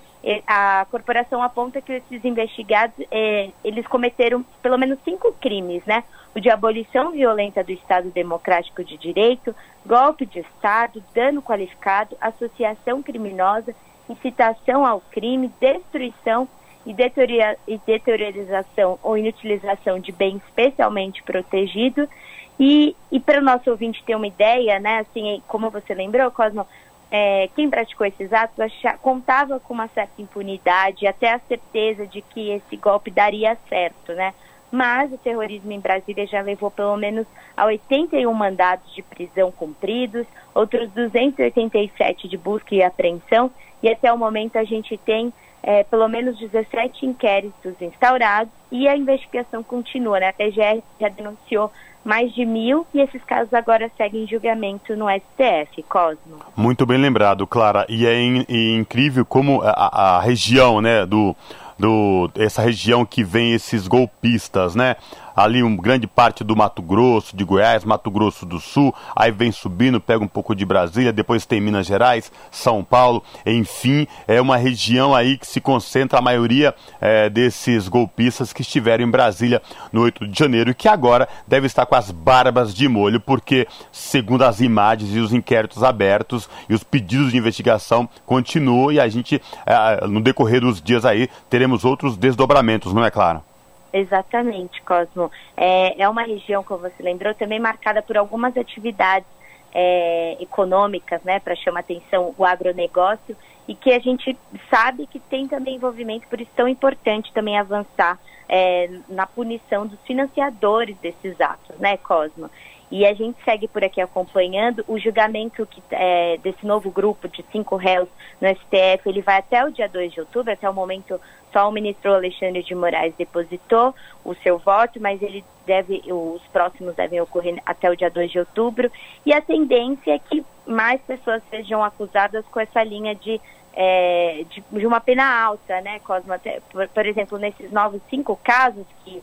a corporação aponta que esses investigados é, eles cometeram pelo menos cinco crimes, né? O de abolição violenta do Estado Democrático de Direito, golpe de Estado, dano qualificado, associação criminosa, incitação ao crime, destruição e deteriorização ou inutilização de bem especialmente protegido. E, e para o nosso ouvinte ter uma ideia, né, assim, como você lembrou, Cosmo, é, quem praticou esses atos achava, contava com uma certa impunidade, até a certeza de que esse golpe daria certo, né? Mas o terrorismo em Brasília já levou pelo menos a 81 mandados de prisão cumpridos, outros 287 de busca e apreensão, e até o momento a gente tem é, pelo menos 17 inquéritos instaurados e a investigação continua. Né? A PGR já denunciou mais de mil e esses casos agora seguem julgamento no STF, Cosmo. Muito bem lembrado, Clara. E é in, e incrível como a, a, região, né, do, do, essa região que vem esses golpistas, né, ali uma grande parte do Mato Grosso, de Goiás, Mato Grosso do Sul, aí vem subindo, pega um pouco de Brasília, depois tem Minas Gerais, São Paulo, enfim, é uma região aí que se concentra a maioria é, desses golpistas que estiveram em Brasília no 8 de janeiro e que agora deve estar com as barbas de molho, porque, segundo as imagens e os inquéritos abertos e os pedidos de investigação, continuam e a gente, é, no decorrer dos dias aí, teremos outros desdobramentos, não é claro? Exatamente, Cosmo. É, é uma região, como você lembrou, também marcada por algumas atividades é, econômicas, né, para chamar atenção o agronegócio, e que a gente sabe que tem também envolvimento, por isso tão importante também avançar é, na punição dos financiadores desses atos, né, Cosmo? E a gente segue por aqui acompanhando o julgamento que, é, desse novo grupo de cinco réus no STF. Ele vai até o dia 2 de outubro, até o momento só o ministro Alexandre de Moraes depositou o seu voto, mas ele deve, os próximos devem ocorrer até o dia 2 de outubro. E a tendência é que mais pessoas sejam acusadas com essa linha de, é, de, de, uma pena alta, né, Cosmo? Até, por, por exemplo, nesses novos cinco casos que,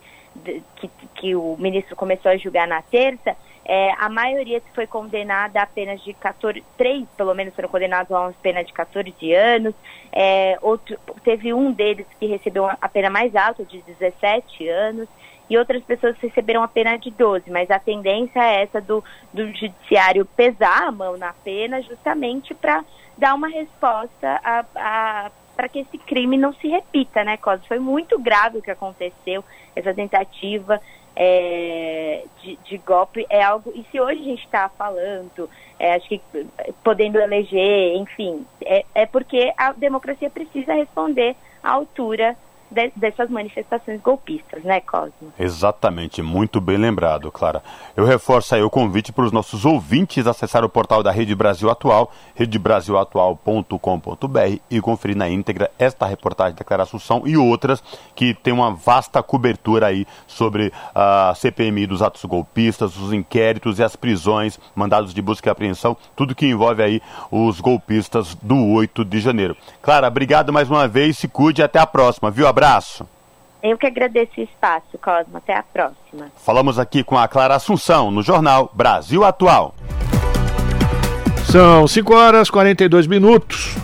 que, que o ministro começou a julgar na terça, é, a maioria foi condenada a apenas de 14, três pelo menos foram condenados a uma pena de 14 anos. É, outro, teve um deles que recebeu a pena mais alta, de 17 anos, e outras pessoas receberam a pena de 12, mas a tendência é essa do, do judiciário pesar a mão na pena justamente para dar uma resposta a, a para que esse crime não se repita, né, Cosa? Foi muito grave o que aconteceu, essa tentativa é, de, de, golpe é algo. E se hoje a gente está falando, é, acho que podendo eleger, enfim, é, é porque a democracia precisa responder à altura de, dessas manifestações golpistas, né, Cosmo? Exatamente, muito bem lembrado, Clara. Eu reforço aí o convite para os nossos ouvintes acessar o portal da Rede Brasil Atual, redebrasilatual.com.br e conferir na íntegra esta reportagem da Clara Assunção e outras que tem uma vasta cobertura aí sobre a CPMI dos atos golpistas, os inquéritos e as prisões, mandados de busca e apreensão, tudo que envolve aí os golpistas do 8 de janeiro. Clara, obrigado mais uma vez, se cuide e até a próxima, viu? Abraço. Eu que agradeço o espaço, Cosmo. Até a próxima. Falamos aqui com a Clara Assunção, no jornal Brasil Atual. São 5 horas e 42 minutos.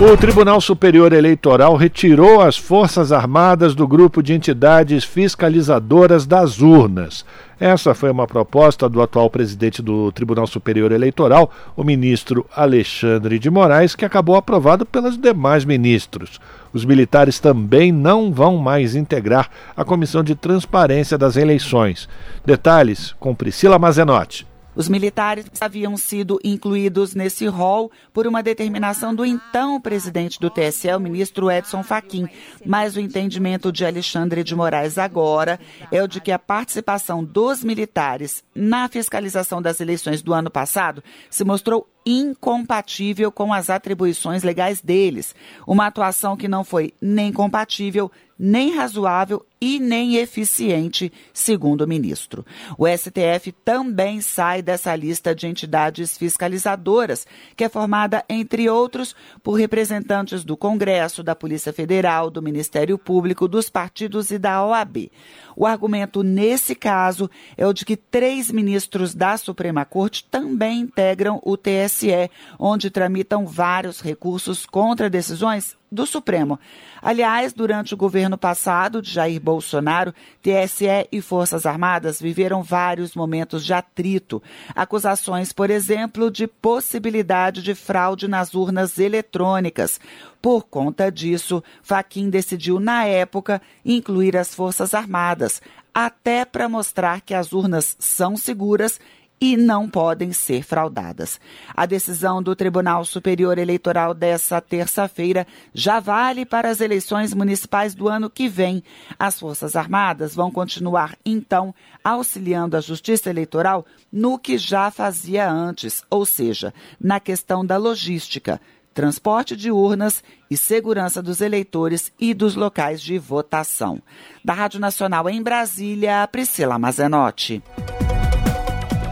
O Tribunal Superior Eleitoral retirou as Forças Armadas do grupo de entidades fiscalizadoras das urnas. Essa foi uma proposta do atual presidente do Tribunal Superior Eleitoral, o ministro Alexandre de Moraes, que acabou aprovado pelos demais ministros. Os militares também não vão mais integrar a Comissão de Transparência das Eleições. Detalhes com Priscila Mazenotti. Os militares haviam sido incluídos nesse rol por uma determinação do então presidente do TSE, o ministro Edson Fachin. Mas o entendimento de Alexandre de Moraes agora é o de que a participação dos militares na fiscalização das eleições do ano passado se mostrou incompatível com as atribuições legais deles. Uma atuação que não foi nem compatível, nem razoável e nem eficiente, segundo o ministro. O STF também sai dessa lista de entidades fiscalizadoras, que é formada, entre outros, por representantes do Congresso, da Polícia Federal, do Ministério Público, dos partidos e da OAB. O argumento nesse caso é o de que três ministros da Suprema Corte também integram o TSE, onde tramitam vários recursos contra decisões do Supremo. Aliás, durante o governo passado de Jair Bolsonaro, TSE e Forças Armadas viveram vários momentos de atrito. Acusações, por exemplo, de possibilidade de fraude nas urnas eletrônicas. Por conta disso, Faquim decidiu, na época, incluir as Forças Armadas, até para mostrar que as urnas são seguras e não podem ser fraudadas. A decisão do Tribunal Superior Eleitoral dessa terça-feira já vale para as eleições municipais do ano que vem. As Forças Armadas vão continuar, então, auxiliando a Justiça Eleitoral no que já fazia antes, ou seja, na questão da logística transporte de urnas e segurança dos eleitores e dos locais de votação. Da Rádio Nacional em Brasília, Priscila Mazenotti.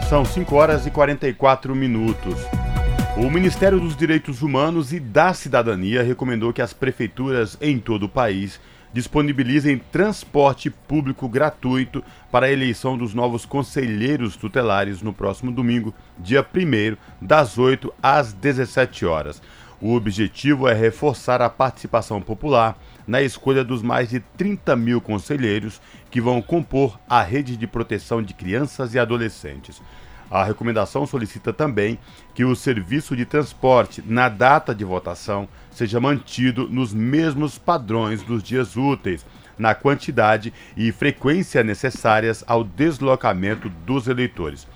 São 5 horas e 44 minutos. O Ministério dos Direitos Humanos e da Cidadania recomendou que as prefeituras em todo o país disponibilizem transporte público gratuito para a eleição dos novos conselheiros tutelares no próximo domingo, dia 1 das 8 às 17 horas. O objetivo é reforçar a participação popular na escolha dos mais de 30 mil conselheiros que vão compor a rede de proteção de crianças e adolescentes. A recomendação solicita também que o serviço de transporte na data de votação seja mantido nos mesmos padrões dos dias úteis, na quantidade e frequência necessárias ao deslocamento dos eleitores.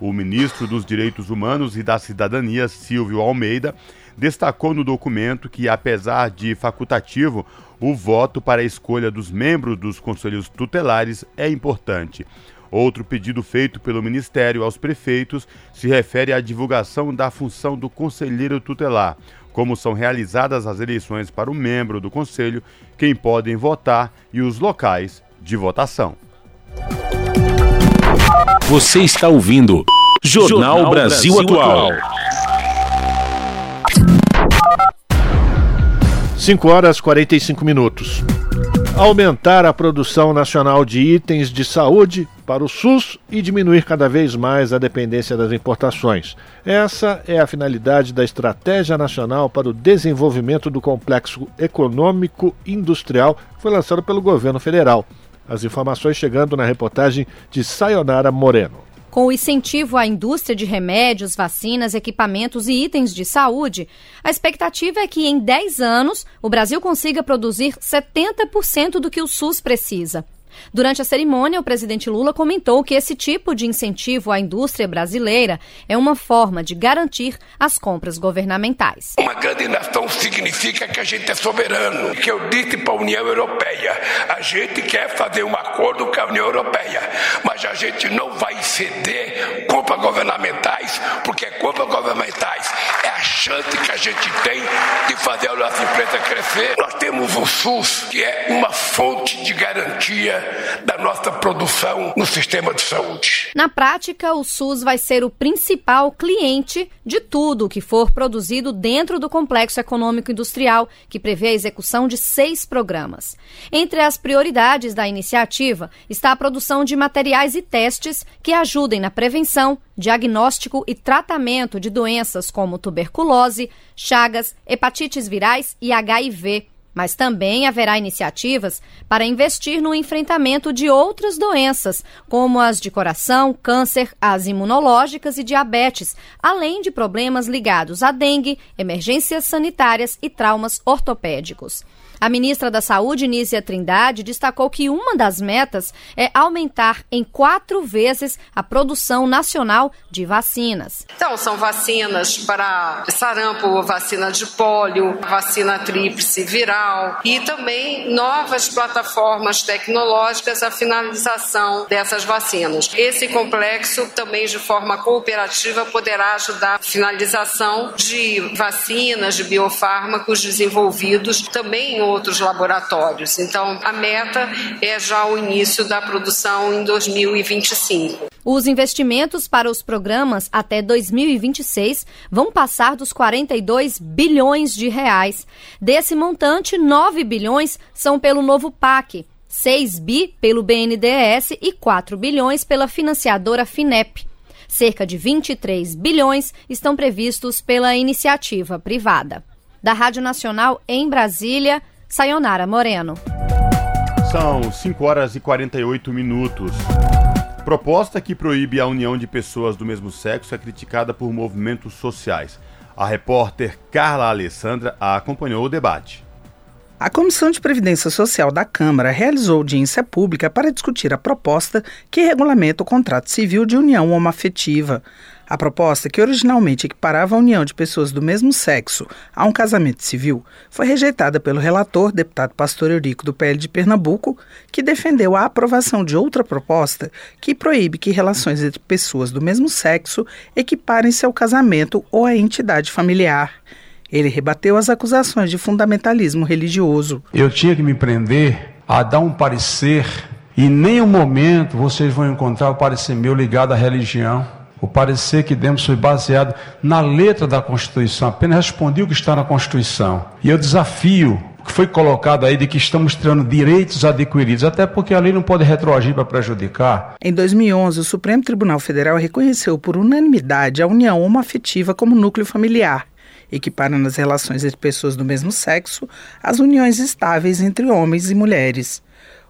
O ministro dos Direitos Humanos e da Cidadania, Silvio Almeida, destacou no documento que, apesar de facultativo, o voto para a escolha dos membros dos conselhos tutelares é importante. Outro pedido feito pelo Ministério aos prefeitos se refere à divulgação da função do conselheiro tutelar, como são realizadas as eleições para o membro do conselho, quem podem votar e os locais de votação. Você está ouvindo Jornal, Jornal Brasil, Brasil, Atual. 5 horas e 45 minutos. Aumentar a produção nacional de itens de saúde para o SUS e diminuir cada vez mais a dependência das importações. Essa é a finalidade da Estratégia Nacional para o Desenvolvimento do Complexo Econômico Industrial, que foi lançado pelo governo federal. As informações chegando na reportagem de Sayonara Moreno. Com o incentivo à indústria de remédios, vacinas, equipamentos e itens de saúde, a expectativa é que em 10 anos o Brasil consiga produzir 70% do que o SUS precisa. Durante a cerimônia, o presidente Lula comentou que esse tipo de incentivo à indústria brasileira é uma forma de garantir as compras governamentais. Uma grande nação significa que a gente é soberano. Que eu disse para a União Europeia: a gente quer fazer um acordo com a União Europeia, mas a gente não vai ceder compras governamentais, porque compras governamentais chance que a gente tem de fazer a nossa empresa crescer. Nós temos o SUS, que é uma fonte de garantia da nossa produção no sistema de saúde. Na prática, o SUS vai ser o principal cliente de tudo que for produzido dentro do complexo econômico industrial, que prevê a execução de seis programas. Entre as prioridades da iniciativa está a produção de materiais e testes que ajudem na prevenção, diagnóstico e tratamento de doenças como tuberculose, chagas, hepatites virais e HIV mas também haverá iniciativas para investir no enfrentamento de outras doenças, como as de coração, câncer, as imunológicas e diabetes, além de problemas ligados à dengue, emergências sanitárias e traumas ortopédicos. A ministra da Saúde, Nízia Trindade, destacou que uma das metas é aumentar em quatro vezes a produção nacional de vacinas. Então, são vacinas para sarampo, vacina de pólio, vacina tríplice viral e também novas plataformas tecnológicas à finalização dessas vacinas. Esse complexo também de forma cooperativa poderá ajudar a finalização de vacinas, de biofármacos desenvolvidos também em outros laboratórios. Então, a meta é já o início da produção em 2025. Os investimentos para os programas até 2026 vão passar dos 42 bilhões de reais. Desse montante, 9 bilhões são pelo novo PAC, 6 bi pelo BNDES e 4 bilhões pela financiadora Finep. Cerca de 23 bilhões estão previstos pela iniciativa privada. Da Rádio Nacional em Brasília, Sayonara Moreno. São 5 horas e 48 minutos. Proposta que proíbe a união de pessoas do mesmo sexo é criticada por movimentos sociais. A repórter Carla Alessandra acompanhou o debate. A Comissão de Previdência Social da Câmara realizou audiência pública para discutir a proposta que regulamenta o contrato civil de união homoafetiva. A proposta, que originalmente equiparava a união de pessoas do mesmo sexo a um casamento civil, foi rejeitada pelo relator, deputado Pastor Eurico do PL de Pernambuco, que defendeu a aprovação de outra proposta que proíbe que relações entre pessoas do mesmo sexo equiparem-se ao casamento ou à entidade familiar. Ele rebateu as acusações de fundamentalismo religioso. Eu tinha que me prender a dar um parecer e em nenhum momento vocês vão encontrar o parecer meu ligado à religião. O parecer que demos foi baseado na letra da Constituição, apenas respondi o que está na Constituição. E eu desafio que foi colocado aí de que estamos tirando direitos adquiridos, até porque a lei não pode retroagir para prejudicar. Em 2011, o Supremo Tribunal Federal reconheceu por unanimidade a união homoafetiva como núcleo familiar, equiparando as relações entre pessoas do mesmo sexo às uniões estáveis entre homens e mulheres.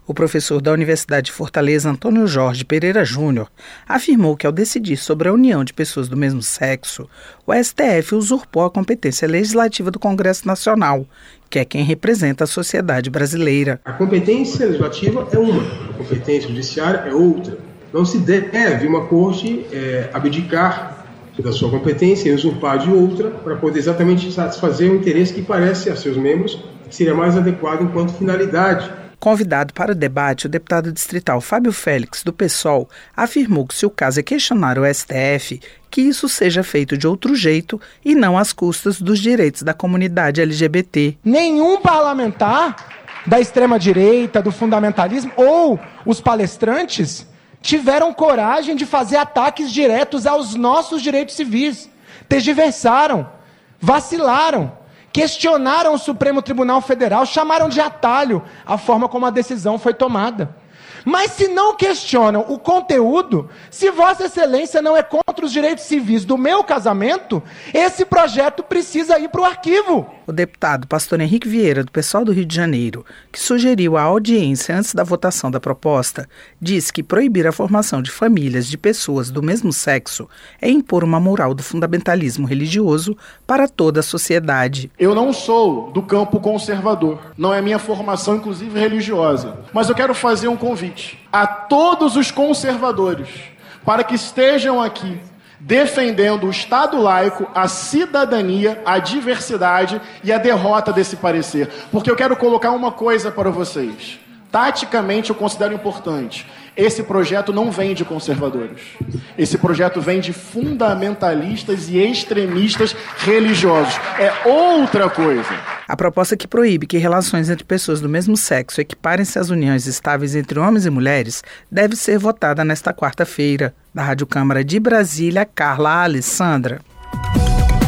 O professor da Universidade de Fortaleza, Antônio Jorge Pereira Júnior, afirmou que ao decidir sobre a união de pessoas do mesmo sexo, o STF usurpou a competência legislativa do Congresso Nacional, que é quem representa a sociedade brasileira. A competência legislativa é uma, a competência judiciária é outra. Não se deve uma corte é, abdicar da sua competência e usurpar de outra para poder exatamente satisfazer o interesse que parece a seus membros que seria mais adequado enquanto finalidade Convidado para o debate, o deputado distrital Fábio Félix, do PSOL, afirmou que se o caso é questionar o STF, que isso seja feito de outro jeito e não às custas dos direitos da comunidade LGBT. Nenhum parlamentar da extrema-direita, do fundamentalismo ou os palestrantes tiveram coragem de fazer ataques diretos aos nossos direitos civis. Tergiversaram, vacilaram questionaram o Supremo Tribunal Federal, chamaram de atalho a forma como a decisão foi tomada. Mas se não questionam o conteúdo, se Vossa Excelência não é contra os direitos civis do meu casamento, esse projeto precisa ir para o arquivo. O deputado pastor Henrique Vieira, do pessoal do Rio de Janeiro, que sugeriu a audiência antes da votação da proposta, disse que proibir a formação de famílias de pessoas do mesmo sexo é impor uma moral do fundamentalismo religioso para toda a sociedade. Eu não sou do campo conservador, não é minha formação, inclusive religiosa, mas eu quero fazer um convite a todos os conservadores para que estejam aqui defendendo o Estado laico, a cidadania, a diversidade e a derrota desse parecer. Porque eu quero colocar uma coisa para vocês. Taticamente eu considero importante. Esse projeto não vem de conservadores. Esse projeto vem de fundamentalistas e extremistas religiosos. É outra coisa. A proposta que proíbe que relações entre pessoas do mesmo sexo equiparem-se às uniões estáveis entre homens e mulheres deve ser votada nesta quarta-feira. Da Rádio Câmara de Brasília, Carla Alessandra.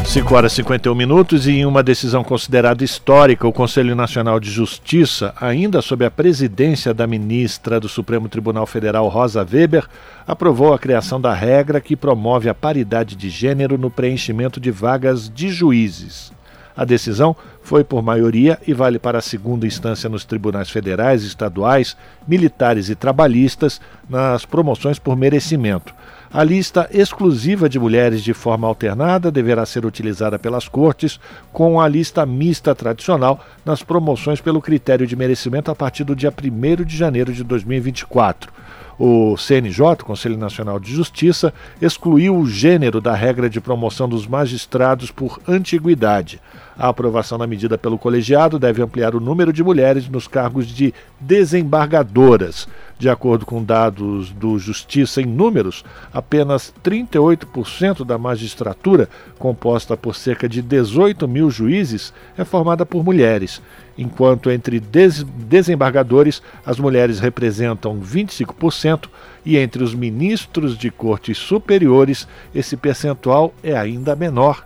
5 horas e 51 minutos e em uma decisão considerada histórica, o Conselho Nacional de Justiça, ainda sob a presidência da ministra do Supremo Tribunal Federal, Rosa Weber, aprovou a criação da regra que promove a paridade de gênero no preenchimento de vagas de juízes. A decisão foi por maioria e vale para a segunda instância nos tribunais federais, estaduais, militares e trabalhistas nas promoções por merecimento. A lista exclusiva de mulheres de forma alternada deverá ser utilizada pelas cortes, com a lista mista tradicional nas promoções pelo critério de merecimento a partir do dia 1 de janeiro de 2024. O CNJ, Conselho Nacional de Justiça, excluiu o gênero da regra de promoção dos magistrados por antiguidade. A aprovação da medida pelo colegiado deve ampliar o número de mulheres nos cargos de desembargadoras. De acordo com dados do Justiça em Números, apenas 38% da magistratura, composta por cerca de 18 mil juízes, é formada por mulheres, enquanto entre des desembargadores as mulheres representam 25% e entre os ministros de cortes superiores esse percentual é ainda menor,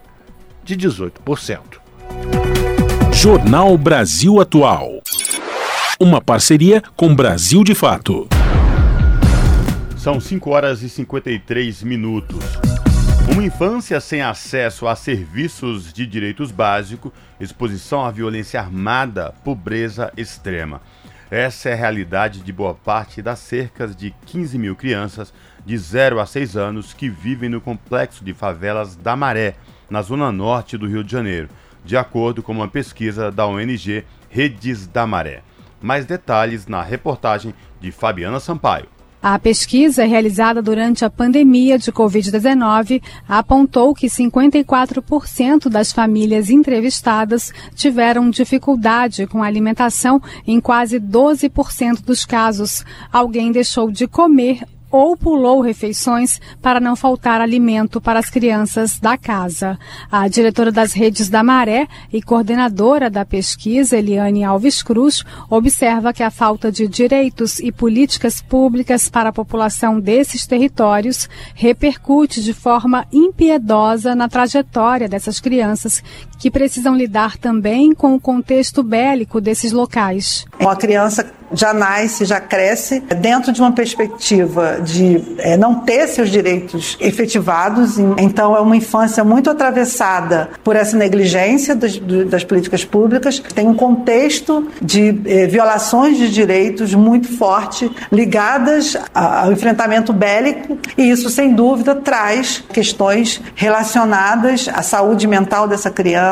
de 18%. Jornal Brasil Atual. Uma parceria com Brasil de Fato. São 5 horas e 53 minutos. Uma infância sem acesso a serviços de direitos básicos, exposição à violência armada, pobreza extrema. Essa é a realidade de boa parte das cerca de 15 mil crianças de 0 a 6 anos que vivem no complexo de favelas da Maré, na zona norte do Rio de Janeiro, de acordo com uma pesquisa da ONG Redes da Maré. Mais detalhes na reportagem de Fabiana Sampaio. A pesquisa realizada durante a pandemia de Covid-19 apontou que 54% das famílias entrevistadas tiveram dificuldade com a alimentação em quase 12% dos casos. Alguém deixou de comer ou pulou refeições para não faltar alimento para as crianças da casa. A diretora das redes da Maré e coordenadora da pesquisa, Eliane Alves Cruz, observa que a falta de direitos e políticas públicas para a população desses territórios repercute de forma impiedosa na trajetória dessas crianças que precisam lidar também com o contexto bélico desses locais. Uma criança já nasce, já cresce dentro de uma perspectiva de é, não ter seus direitos efetivados. Então, é uma infância muito atravessada por essa negligência das, das políticas públicas. Tem um contexto de é, violações de direitos muito forte, ligadas ao enfrentamento bélico, e isso, sem dúvida, traz questões relacionadas à saúde mental dessa criança,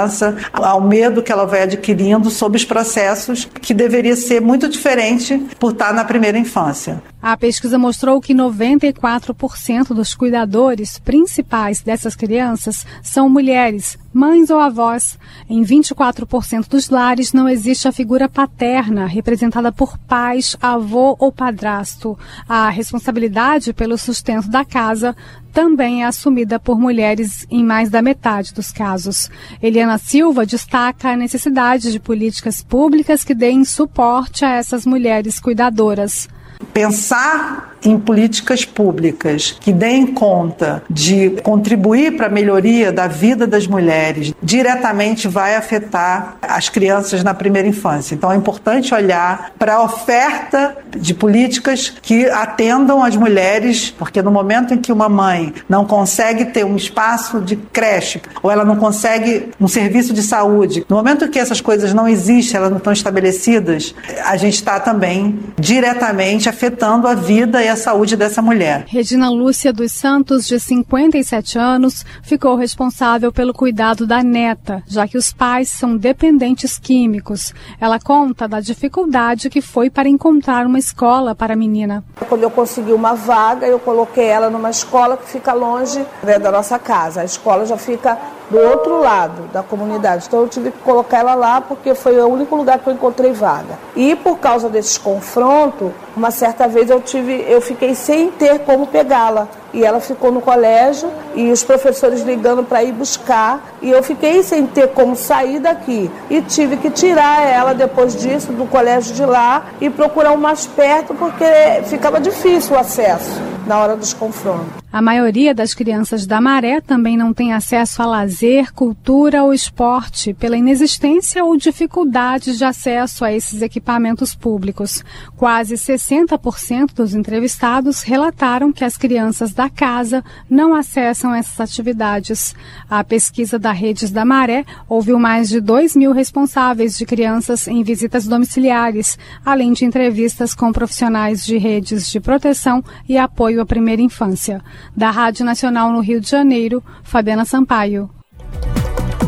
ao medo que ela vai adquirindo sobre os processos que deveria ser muito diferente por estar na primeira infância. A pesquisa mostrou que 94% dos cuidadores principais dessas crianças são mulheres, mães ou avós. Em 24% dos lares não existe a figura paterna, representada por pais, avô ou padrasto. A responsabilidade pelo sustento da casa também é assumida por mulheres em mais da metade dos casos. Eliana Silva destaca a necessidade de políticas públicas que deem suporte a essas mulheres cuidadoras. Pensar em políticas públicas que deem conta de contribuir para a melhoria da vida das mulheres diretamente vai afetar as crianças na primeira infância. Então é importante olhar para a oferta de políticas que atendam as mulheres, porque no momento em que uma mãe não consegue ter um espaço de creche ou ela não consegue um serviço de saúde, no momento que essas coisas não existem, elas não estão estabelecidas, a gente está também diretamente afetando a vida e a saúde dessa mulher. Regina Lúcia dos Santos, de 57 anos, ficou responsável pelo cuidado da neta, já que os pais são dependentes químicos. Ela conta da dificuldade que foi para encontrar uma escola para a menina. Quando eu consegui uma vaga, eu coloquei ela numa escola que fica longe né, da nossa casa. A escola já fica do outro lado da comunidade. Então eu tive que colocar ela lá porque foi o único lugar que eu encontrei vaga. E por causa desses confrontos, uma certa vez eu tive, eu fiquei sem ter como pegá-la e ela ficou no colégio e os professores ligando para ir buscar e eu fiquei sem ter como sair daqui e tive que tirar ela depois disso do colégio de lá e procurar um mais perto porque ficava difícil o acesso na hora dos confrontos. A maioria das crianças da Maré também não tem acesso a lazer, cultura ou esporte pela inexistência ou dificuldade de acesso a esses equipamentos públicos. Quase 60% dos entrevistados relataram que as crianças da casa não acessam essas atividades. A pesquisa da Redes da Maré ouviu mais de 2 mil responsáveis de crianças em visitas domiciliares, além de entrevistas com profissionais de redes de proteção e apoio à primeira infância. Da Rádio Nacional no Rio de Janeiro, Fabiana Sampaio.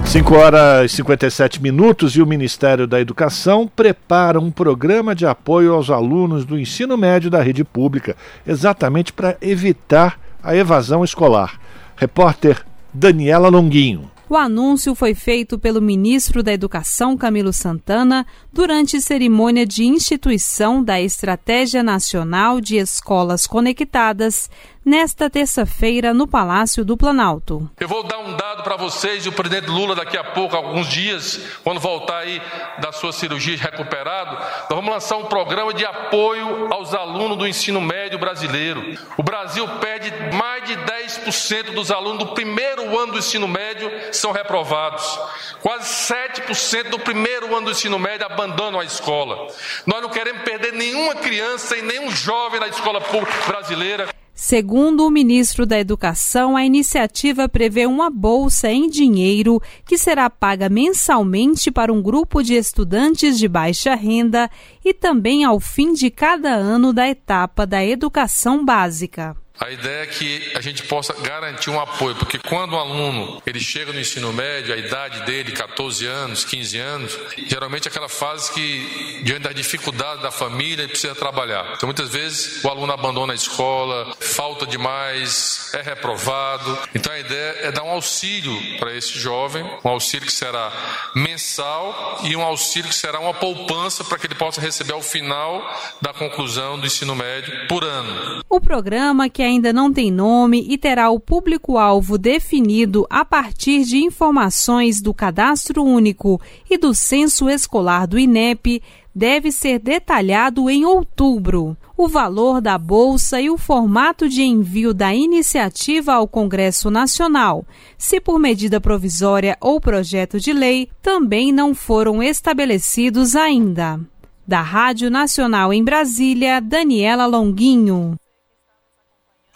5 horas e 57 minutos e o Ministério da Educação prepara um programa de apoio aos alunos do ensino médio da rede pública, exatamente para evitar a evasão escolar. Repórter Daniela Longuinho. O anúncio foi feito pelo ministro da Educação, Camilo Santana, durante cerimônia de instituição da Estratégia Nacional de Escolas Conectadas, nesta terça-feira no Palácio do Planalto. Eu vou dar um dado para vocês e o presidente Lula daqui a pouco, alguns dias, quando voltar aí da sua cirurgia recuperado, nós vamos lançar um programa de apoio aos alunos do ensino médio brasileiro. O Brasil perde mais de 10% dos alunos do primeiro ano do ensino médio são reprovados. Quase 7% do primeiro ano do ensino médio abandonam a escola. Nós não queremos perder nenhuma criança e nenhum jovem na escola pública brasileira. Segundo o ministro da Educação, a iniciativa prevê uma bolsa em dinheiro que será paga mensalmente para um grupo de estudantes de baixa renda e também ao fim de cada ano da etapa da educação básica. A ideia é que a gente possa garantir um apoio, porque quando um aluno ele chega no ensino médio, a idade dele, 14 anos, 15 anos, geralmente é aquela fase que, diante da dificuldade da família, ele precisa trabalhar. Então, muitas vezes, o aluno abandona a escola, falta demais, é reprovado. Então, a ideia é dar um auxílio para esse jovem, um auxílio que será mensal e um auxílio que será uma poupança para que ele possa receber ao final da conclusão do ensino médio por ano. O programa que ainda não tem nome e terá o público-alvo definido a partir de informações do Cadastro Único e do Censo Escolar do INEP, deve ser detalhado em outubro. o valor da bolsa e o formato de envio da iniciativa ao Congresso Nacional, se por medida provisória ou projeto de lei, também não foram estabelecidos ainda. Da Rádio Nacional em Brasília, Daniela Longuinho.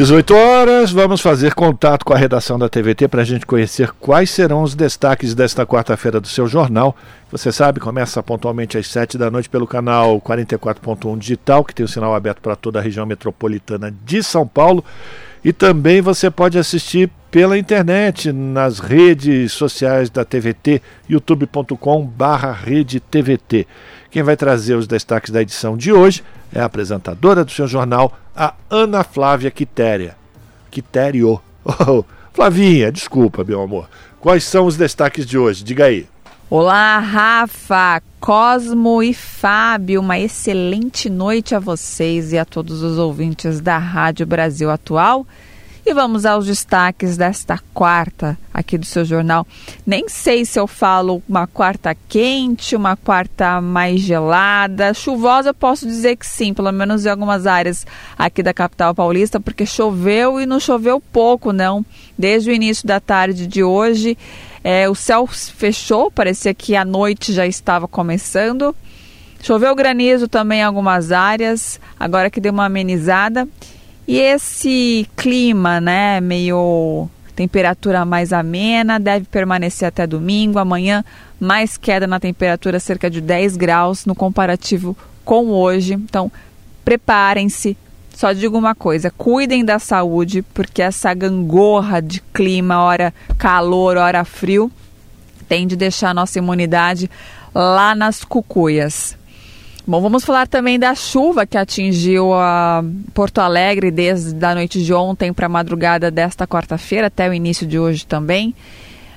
18 horas, vamos fazer contato com a redação da TVT para a gente conhecer quais serão os destaques desta quarta-feira do seu jornal. Você sabe, começa pontualmente às 7 da noite pelo canal 44.1 Digital, que tem o sinal aberto para toda a região metropolitana de São Paulo. E também você pode assistir pela internet, nas redes sociais da TVT, youtube.com/rede TVT. Quem vai trazer os destaques da edição de hoje é a apresentadora do seu jornal, a Ana Flávia Quitéria. Quitério. [LAUGHS] Oh, Flavinha, desculpa, meu amor. Quais são os destaques de hoje? Diga aí. Olá, Rafa, Cosmo e Fábio. Uma excelente noite a vocês e a todos os ouvintes da Rádio Brasil Atual. E vamos aos destaques desta quarta aqui do seu jornal. Nem sei se eu falo uma quarta quente, uma quarta mais gelada. Chuvosa, posso dizer que sim, pelo menos em algumas áreas aqui da capital paulista, porque choveu e não choveu pouco, não. Desde o início da tarde de hoje, é, o céu fechou, parecia que a noite já estava começando. Choveu granizo também em algumas áreas, agora que deu uma amenizada. E esse clima, né, meio temperatura mais amena, deve permanecer até domingo. Amanhã, mais queda na temperatura, cerca de 10 graus no comparativo com hoje. Então, preparem-se. Só digo uma coisa: cuidem da saúde, porque essa gangorra de clima, hora calor, hora frio, tem de deixar a nossa imunidade lá nas cucuias. Bom, vamos falar também da chuva que atingiu a Porto Alegre desde a noite de ontem para a madrugada desta quarta-feira até o início de hoje também.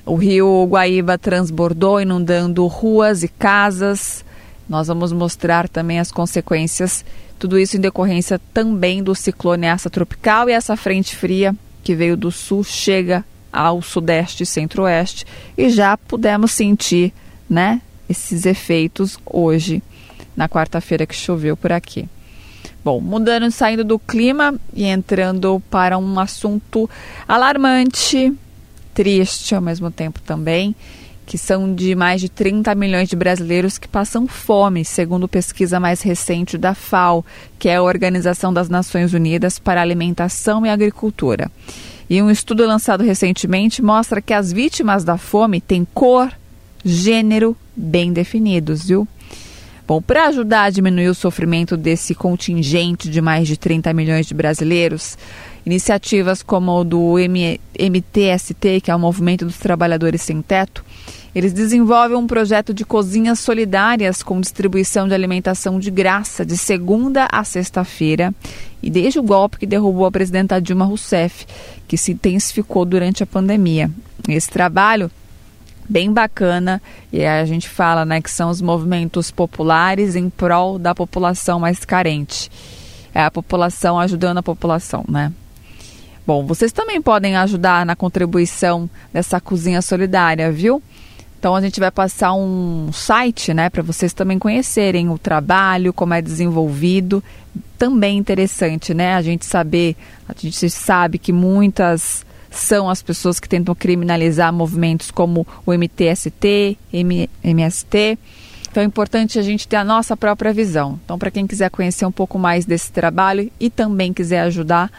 O rio Guaíba transbordou, inundando ruas e casas. Nós vamos mostrar também as consequências, tudo isso em decorrência também do ciclone essa tropical e essa frente fria que veio do sul chega ao sudeste e centro-oeste e já pudemos sentir, né, esses efeitos hoje na quarta-feira que choveu por aqui. Bom, mudando, saindo do clima e entrando para um assunto alarmante, triste ao mesmo tempo também, que são de mais de 30 milhões de brasileiros que passam fome, segundo pesquisa mais recente da FAO, que é a Organização das Nações Unidas para Alimentação e Agricultura. E um estudo lançado recentemente mostra que as vítimas da fome têm cor, gênero bem definidos, viu? Bom, para ajudar a diminuir o sofrimento desse contingente de mais de 30 milhões de brasileiros, iniciativas como o do MTST, que é o Movimento dos Trabalhadores Sem Teto, eles desenvolvem um projeto de cozinhas solidárias com distribuição de alimentação de graça de segunda a sexta-feira e desde o golpe que derrubou a presidenta Dilma Rousseff, que se intensificou durante a pandemia. Esse trabalho bem bacana e a gente fala né, que são os movimentos populares em prol da população mais carente. É a população ajudando a população, né? Bom, vocês também podem ajudar na contribuição dessa cozinha solidária, viu? Então a gente vai passar um site, né, para vocês também conhecerem o trabalho, como é desenvolvido. Também interessante, né, a gente saber, a gente sabe que muitas são as pessoas que tentam criminalizar movimentos como o MTST, M MST. Então é importante a gente ter a nossa própria visão. Então, para quem quiser conhecer um pouco mais desse trabalho e também quiser ajudar,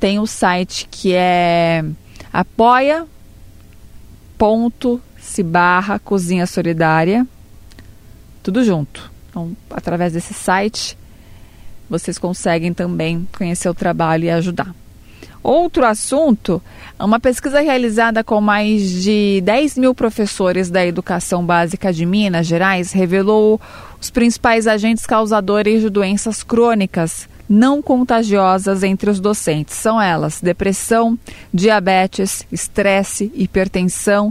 tem o site que é apoia.se barra Cozinha Solidária. Tudo junto. Então, através desse site, vocês conseguem também conhecer o trabalho e ajudar. Outro assunto, uma pesquisa realizada com mais de 10 mil professores da educação básica de Minas Gerais revelou os principais agentes causadores de doenças crônicas não contagiosas entre os docentes. São elas: depressão, diabetes, estresse, hipertensão.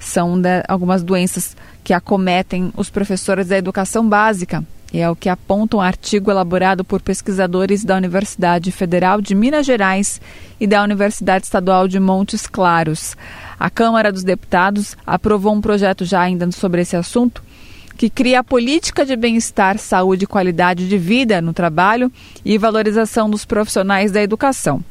São algumas doenças que acometem os professores da educação básica. E é o que aponta um artigo elaborado por pesquisadores da Universidade Federal de Minas Gerais e da Universidade Estadual de Montes Claros. A Câmara dos Deputados aprovou um projeto já ainda sobre esse assunto que cria a política de bem-estar, saúde e qualidade de vida no trabalho e valorização dos profissionais da educação.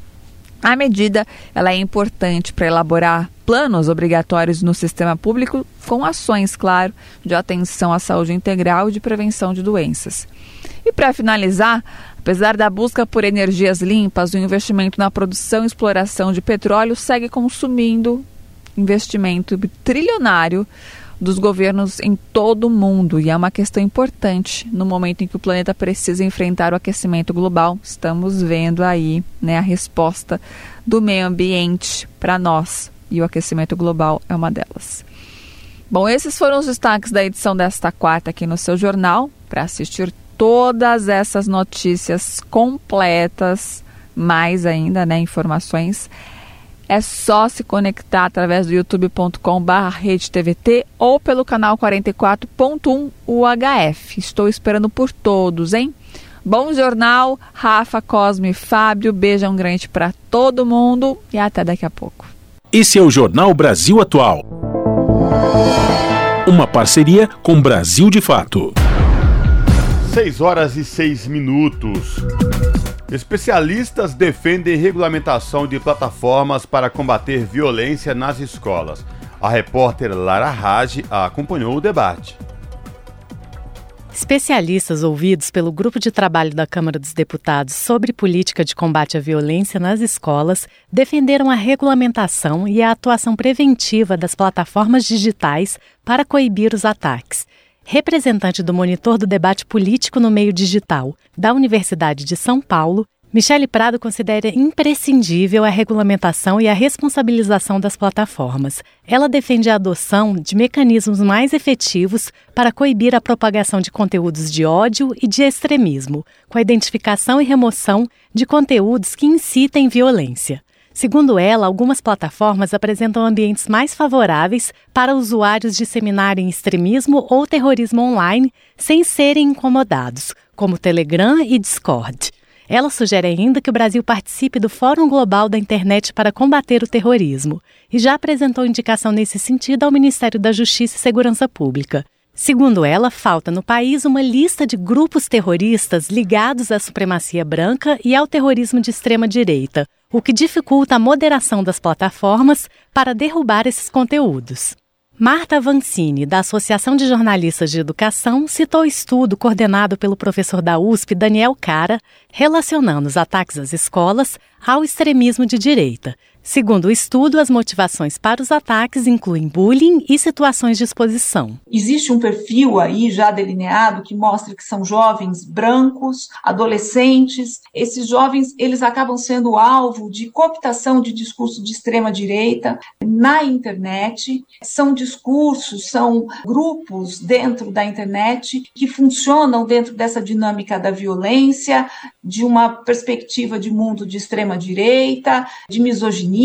A medida ela é importante para elaborar planos obrigatórios no sistema público com ações, claro, de atenção à saúde integral e de prevenção de doenças. E para finalizar, apesar da busca por energias limpas, o investimento na produção e exploração de petróleo segue consumindo investimento trilionário dos governos em todo o mundo e é uma questão importante no momento em que o planeta precisa enfrentar o aquecimento global. Estamos vendo aí né, a resposta do meio ambiente para nós e o aquecimento global é uma delas. Bom, esses foram os destaques da edição desta quarta aqui no seu jornal. Para assistir todas essas notícias completas, mais ainda, né, informações é só se conectar através do youtube.com.br RedeTVT ou pelo canal 44.1 UHF. Estou esperando por todos, hein? Bom jornal, Rafa, Cosme e Fábio. Beijão grande para todo mundo e até daqui a pouco. Esse é o Jornal Brasil Atual. Uma parceria com Brasil de Fato. 6 horas e 6 minutos. Especialistas defendem regulamentação de plataformas para combater violência nas escolas. A repórter Lara Raj acompanhou o debate. Especialistas ouvidos pelo Grupo de Trabalho da Câmara dos Deputados sobre política de combate à violência nas escolas defenderam a regulamentação e a atuação preventiva das plataformas digitais para coibir os ataques. Representante do monitor do debate político no meio digital da Universidade de São Paulo, Michele Prado considera imprescindível a regulamentação e a responsabilização das plataformas. Ela defende a adoção de mecanismos mais efetivos para coibir a propagação de conteúdos de ódio e de extremismo, com a identificação e remoção de conteúdos que incitem violência. Segundo ela, algumas plataformas apresentam ambientes mais favoráveis para usuários disseminarem extremismo ou terrorismo online sem serem incomodados, como Telegram e Discord. Ela sugere ainda que o Brasil participe do Fórum Global da Internet para combater o terrorismo e já apresentou indicação nesse sentido ao Ministério da Justiça e Segurança Pública. Segundo ela, falta no país uma lista de grupos terroristas ligados à supremacia branca e ao terrorismo de extrema direita, o que dificulta a moderação das plataformas para derrubar esses conteúdos. Marta Vancini, da Associação de Jornalistas de Educação, citou estudo coordenado pelo professor da USP, Daniel Cara, relacionando os ataques às escolas ao extremismo de direita, Segundo o estudo, as motivações para os ataques incluem bullying e situações de exposição. Existe um perfil aí já delineado que mostra que são jovens brancos, adolescentes. Esses jovens, eles acabam sendo alvo de cooptação de discurso de extrema direita na internet. São discursos, são grupos dentro da internet que funcionam dentro dessa dinâmica da violência, de uma perspectiva de mundo de extrema direita, de misoginia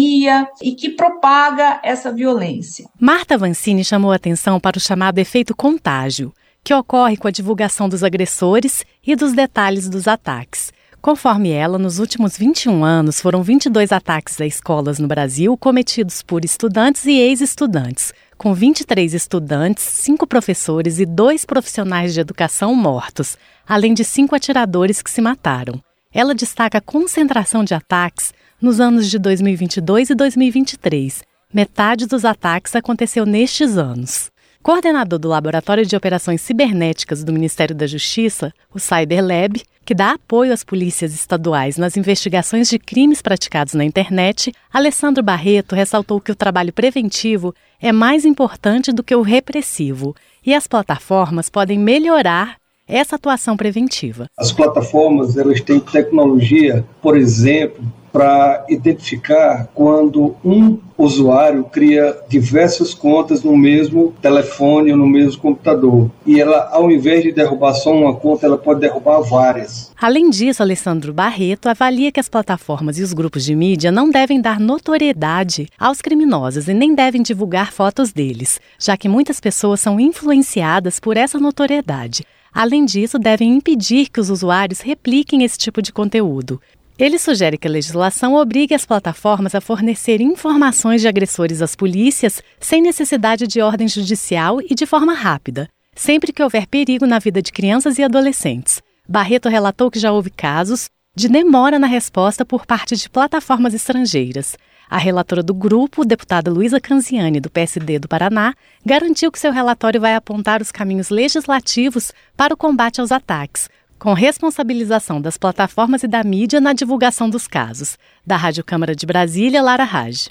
e que propaga essa violência. Marta Vancini chamou atenção para o chamado efeito contágio, que ocorre com a divulgação dos agressores e dos detalhes dos ataques. Conforme ela, nos últimos 21 anos foram 22 ataques a escolas no Brasil cometidos por estudantes e ex-estudantes, com 23 estudantes, 5 professores e 2 profissionais de educação mortos, além de 5 atiradores que se mataram. Ela destaca a concentração de ataques nos anos de 2022 e 2023. Metade dos ataques aconteceu nestes anos. Coordenador do Laboratório de Operações Cibernéticas do Ministério da Justiça, o CyberLab, que dá apoio às polícias estaduais nas investigações de crimes praticados na internet, Alessandro Barreto ressaltou que o trabalho preventivo é mais importante do que o repressivo e as plataformas podem melhorar essa atuação preventiva. As plataformas elas têm tecnologia, por exemplo, para identificar quando um usuário cria diversas contas no mesmo telefone ou no mesmo computador. E ela, ao invés de derrubar só uma conta, ela pode derrubar várias. Além disso, Alessandro Barreto avalia que as plataformas e os grupos de mídia não devem dar notoriedade aos criminosos e nem devem divulgar fotos deles, já que muitas pessoas são influenciadas por essa notoriedade. Além disso, devem impedir que os usuários repliquem esse tipo de conteúdo. Ele sugere que a legislação obrigue as plataformas a fornecer informações de agressores às polícias sem necessidade de ordem judicial e de forma rápida, sempre que houver perigo na vida de crianças e adolescentes. Barreto relatou que já houve casos de demora na resposta por parte de plataformas estrangeiras. A relatora do grupo, deputada Luísa Canziani, do PSD do Paraná, garantiu que seu relatório vai apontar os caminhos legislativos para o combate aos ataques, com responsabilização das plataformas e da mídia na divulgação dos casos. Da Rádio Câmara de Brasília, Lara Raj.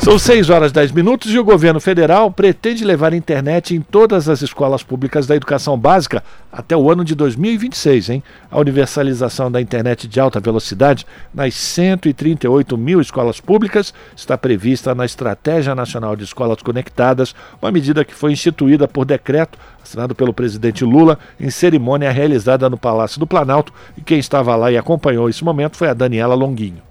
São 6 horas e 10 minutos e o governo federal pretende levar internet em todas as escolas públicas da educação básica até o ano de 2026. Hein? A universalização da internet de alta velocidade nas 138 mil escolas públicas está prevista na Estratégia Nacional de Escolas Conectadas, uma medida que foi instituída por decreto assinado pelo presidente Lula em cerimônia realizada no Palácio do Planalto. E quem estava lá e acompanhou esse momento foi a Daniela Longuinho.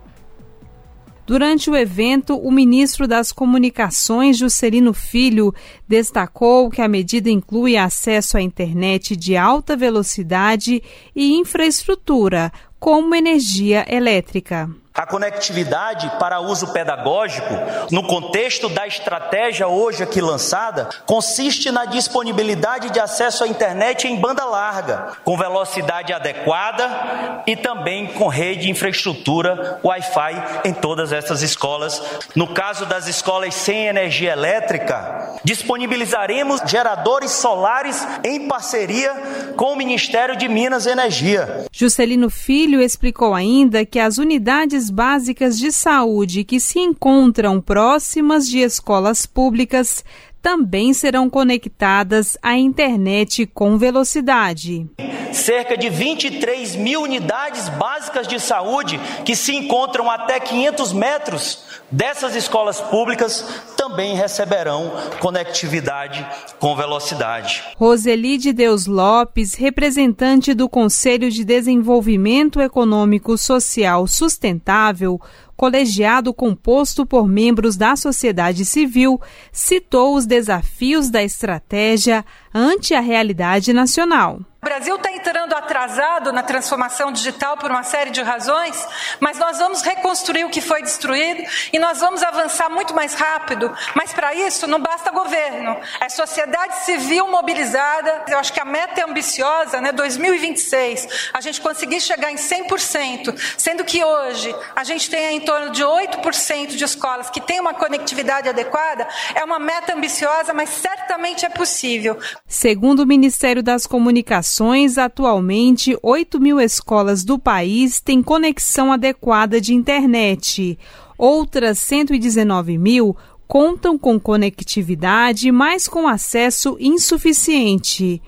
Durante o evento, o ministro das Comunicações, Juscelino Filho, destacou que a medida inclui acesso à internet de alta velocidade e infraestrutura, como energia elétrica. A conectividade para uso pedagógico, no contexto da estratégia hoje aqui lançada, consiste na disponibilidade de acesso à internet em banda larga, com velocidade adequada e também com rede de infraestrutura Wi-Fi em todas essas escolas. No caso das escolas sem energia elétrica, disponibilizaremos geradores solares em parceria com o Ministério de Minas e Energia. Juscelino Filho explicou ainda que as unidades básicas de saúde que se encontram próximas de escolas públicas também serão conectadas à internet com velocidade. Cerca de 23 mil unidades básicas de saúde que se encontram até 500 metros dessas escolas públicas também receberão conectividade com velocidade. Roseli de Deus Lopes, representante do Conselho de Desenvolvimento Econômico Social Sustentável, colegiado composto por membros da sociedade civil, citou os desafios da estratégia ante a realidade nacional. O Brasil está entrando atrasado na transformação digital por uma série de razões, mas nós vamos reconstruir o que foi destruído e nós vamos avançar muito mais rápido. Mas para isso não basta governo, é sociedade civil mobilizada. Eu acho que a meta é ambiciosa, né? 2026, a gente conseguir chegar em 100%, sendo que hoje a gente tem em torno de 8% de escolas que têm uma conectividade adequada. É uma meta ambiciosa, mas certamente é possível. Segundo o Ministério das Comunicações, atualmente 8 mil escolas do país têm conexão adequada de internet. Outras 119 mil contam com conectividade, mas com acesso insuficiente.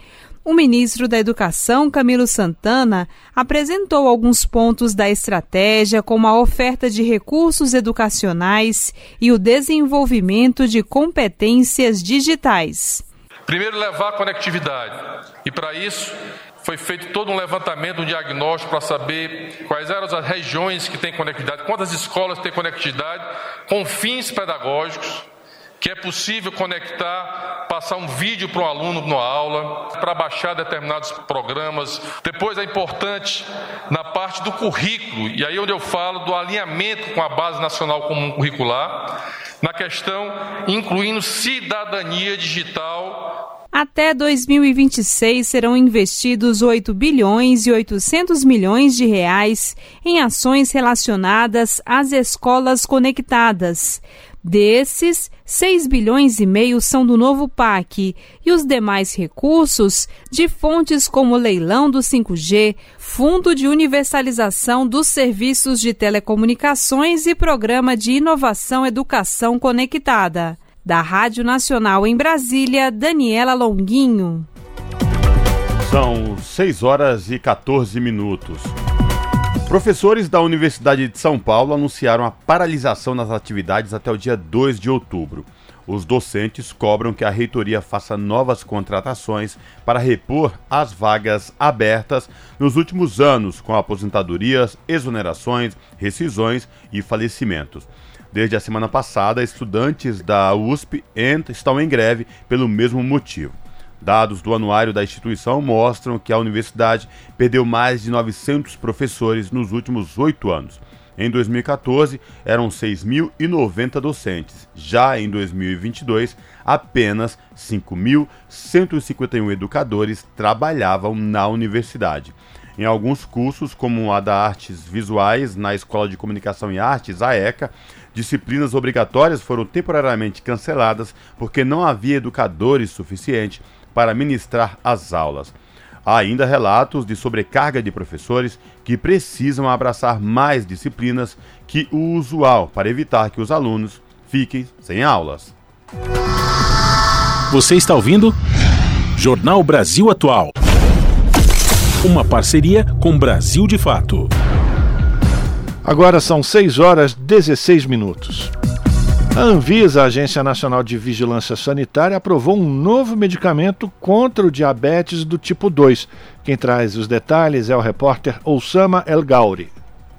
O ministro da Educação, Camilo Santana, apresentou alguns pontos da estratégia, como a oferta de recursos educacionais e o desenvolvimento de competências digitais. Primeiro, levar conectividade. E para isso, foi feito todo um levantamento, um diagnóstico para saber quais eram as regiões que têm conectividade, quantas escolas têm conectividade, com fins pedagógicos, que é possível conectar, passar um vídeo para um aluno na aula, para baixar determinados programas. Depois é importante na parte do currículo, e aí onde eu falo do alinhamento com a Base Nacional Comum Curricular, na questão incluindo cidadania digital até 2026 serão investidos 8 bilhões e 800 milhões de reais em ações relacionadas às escolas conectadas. Desses, 6 bilhões e meio são do novo PAC e os demais recursos de fontes como leilão do 5G, Fundo de Universalização dos Serviços de Telecomunicações e Programa de Inovação Educação Conectada. Da Rádio Nacional em Brasília, Daniela Longuinho. São 6 horas e 14 minutos. Professores da Universidade de São Paulo anunciaram a paralisação das atividades até o dia 2 de outubro. Os docentes cobram que a reitoria faça novas contratações para repor as vagas abertas nos últimos anos, com aposentadorias, exonerações, rescisões e falecimentos. Desde a semana passada, estudantes da USP estão em greve pelo mesmo motivo. Dados do anuário da instituição mostram que a universidade perdeu mais de 900 professores nos últimos oito anos. Em 2014, eram 6.090 docentes. Já em 2022, apenas 5.151 educadores trabalhavam na universidade. Em alguns cursos, como a da Artes Visuais na Escola de Comunicação e Artes, a ECA, disciplinas obrigatórias foram temporariamente canceladas porque não havia educadores suficientes para ministrar as aulas. Há ainda relatos de sobrecarga de professores que precisam abraçar mais disciplinas que o usual para evitar que os alunos fiquem sem aulas. Você está ouvindo? Jornal Brasil Atual. Uma parceria com Brasil de Fato. Agora são 6 horas 16 minutos. A Anvisa, a Agência Nacional de Vigilância Sanitária, aprovou um novo medicamento contra o diabetes do tipo 2. Quem traz os detalhes é o repórter Oussama El Gauri.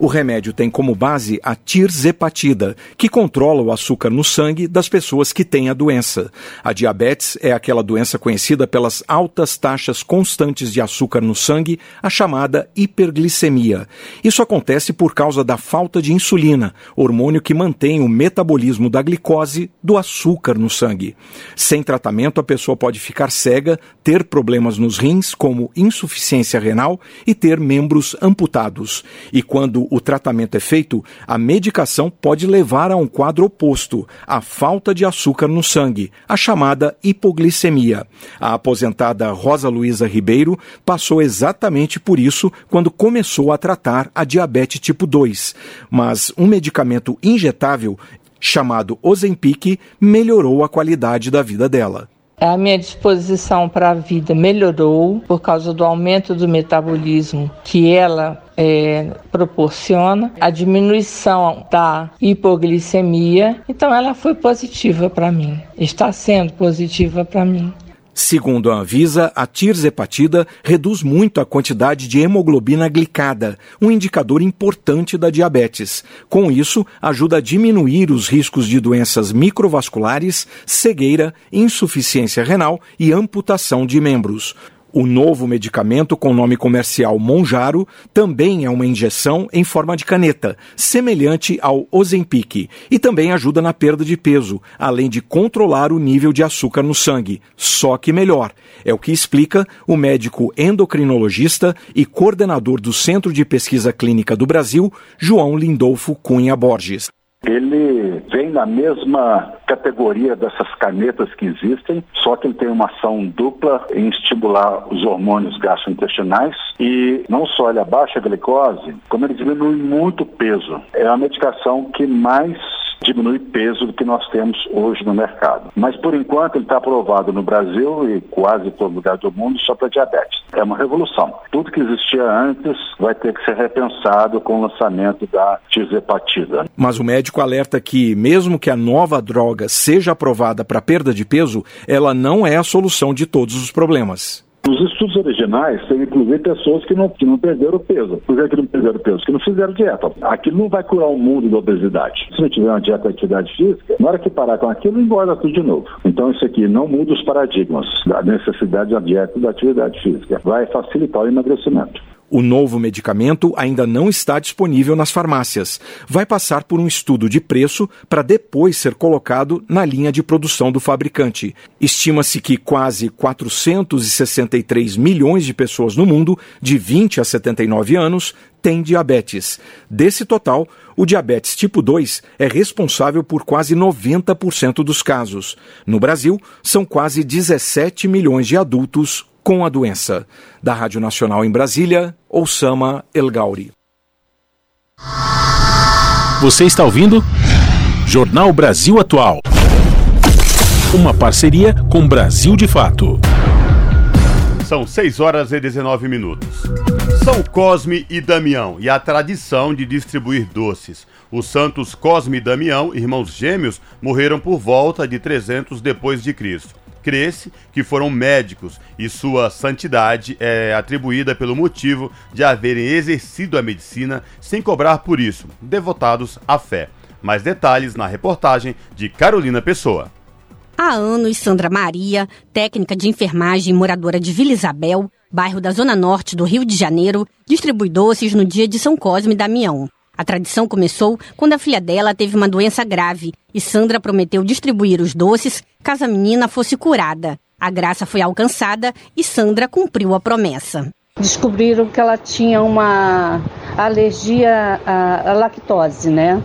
O remédio tem como base a tirzepatida, que controla o açúcar no sangue das pessoas que têm a doença. A diabetes é aquela doença conhecida pelas altas taxas constantes de açúcar no sangue, a chamada hiperglicemia. Isso acontece por causa da falta de insulina, hormônio que mantém o metabolismo da glicose, do açúcar no sangue. Sem tratamento, a pessoa pode ficar cega, ter problemas nos rins, como insuficiência renal, e ter membros amputados. E quando o tratamento é feito, a medicação pode levar a um quadro oposto, a falta de açúcar no sangue, a chamada hipoglicemia. A aposentada Rosa Luiza Ribeiro passou exatamente por isso quando começou a tratar a diabetes tipo 2. Mas um medicamento injetável chamado Ozempic melhorou a qualidade da vida dela. A minha disposição para a vida melhorou por causa do aumento do metabolismo que ela é, proporciona, a diminuição da hipoglicemia. Então, ela foi positiva para mim, está sendo positiva para mim. Segundo a Anvisa, a tirzepatida reduz muito a quantidade de hemoglobina glicada, um indicador importante da diabetes. Com isso, ajuda a diminuir os riscos de doenças microvasculares, cegueira, insuficiência renal e amputação de membros. O novo medicamento com nome comercial Monjaro também é uma injeção em forma de caneta, semelhante ao Ozempic, e também ajuda na perda de peso, além de controlar o nível de açúcar no sangue, só que melhor. É o que explica o médico endocrinologista e coordenador do Centro de Pesquisa Clínica do Brasil, João Lindolfo Cunha Borges. Ele vem na mesma categoria dessas canetas que existem, só que ele tem uma ação dupla em estimular os hormônios gastrointestinais e não só ele abaixa a glicose, como ele diminui muito o peso. É a medicação que mais diminui peso do que nós temos hoje no mercado. Mas por enquanto ele está aprovado no Brasil e quase todo lugar do mundo só para diabetes. É uma revolução. Tudo que existia antes vai ter que ser repensado com o lançamento da tirzepatida. Mas o médico alerta que mesmo que a nova droga seja aprovada para perda de peso, ela não é a solução de todos os problemas. Nos estudos originais, tem inclusive pessoas que não, que não perderam peso. Por que, que não perderam peso? Que não fizeram dieta. Aquilo não vai curar o mundo da obesidade. Se não tiver uma dieta de atividade física, na hora que parar com aquilo, engorda tudo de novo. Então, isso aqui não muda os paradigmas da necessidade da dieta e da atividade física. Vai facilitar o emagrecimento. O novo medicamento ainda não está disponível nas farmácias. Vai passar por um estudo de preço para depois ser colocado na linha de produção do fabricante. Estima-se que quase 463 milhões de pessoas no mundo, de 20 a 79 anos, têm diabetes. Desse total, o diabetes tipo 2 é responsável por quase 90% dos casos. No Brasil, são quase 17 milhões de adultos com a doença. Da Rádio Nacional em Brasília, Osama El Gauri. Você está ouvindo? Jornal Brasil Atual. Uma parceria com Brasil de Fato. São 6 horas e 19 minutos. São Cosme e Damião e a tradição de distribuir doces. Os santos Cosme e Damião, irmãos gêmeos, morreram por volta de 300 depois de Cristo. Crê-se que foram médicos e sua santidade é atribuída pelo motivo de haverem exercido a medicina sem cobrar por isso, devotados à fé. Mais detalhes na reportagem de Carolina Pessoa. Há anos, Sandra Maria, técnica de enfermagem moradora de Vila Isabel, bairro da Zona Norte do Rio de Janeiro, distribui doces no dia de São Cosme e Damião. A tradição começou quando a filha dela teve uma doença grave e Sandra prometeu distribuir os doces caso a menina fosse curada. A graça foi alcançada e Sandra cumpriu a promessa. Descobriram que ela tinha uma alergia à, lactose, né?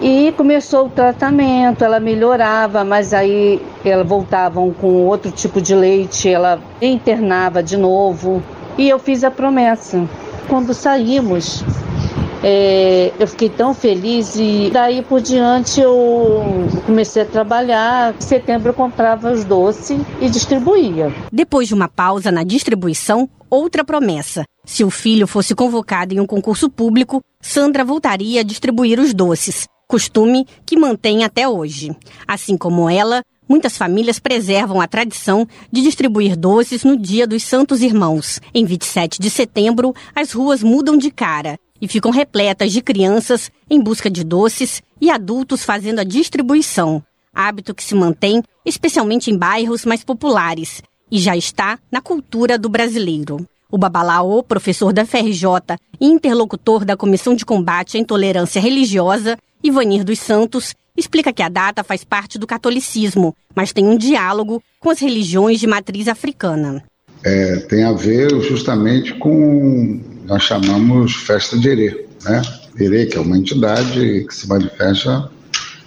E começou o tratamento, ela melhorava, mas aí ela voltavam com outro tipo de leite, ela internava de novo. E eu fiz a promessa. Quando saímos, é, eu fiquei tão feliz e daí por diante eu comecei a trabalhar. Em setembro eu comprava os doces e distribuía. Depois de uma pausa na distribuição, outra promessa. Se o filho fosse convocado em um concurso público, Sandra voltaria a distribuir os doces, costume que mantém até hoje. Assim como ela, muitas famílias preservam a tradição de distribuir doces no Dia dos Santos Irmãos. Em 27 de setembro, as ruas mudam de cara e ficam repletas de crianças em busca de doces e adultos fazendo a distribuição, hábito que se mantém especialmente em bairros mais populares e já está na cultura do brasileiro. O Babalaô, professor da FRJ e interlocutor da Comissão de Combate à Intolerância Religiosa, Ivanir dos Santos, explica que a data faz parte do catolicismo, mas tem um diálogo com as religiões de matriz africana. É, tem a ver justamente com nós chamamos festa de Erê, né? Erê, que é uma entidade que se manifesta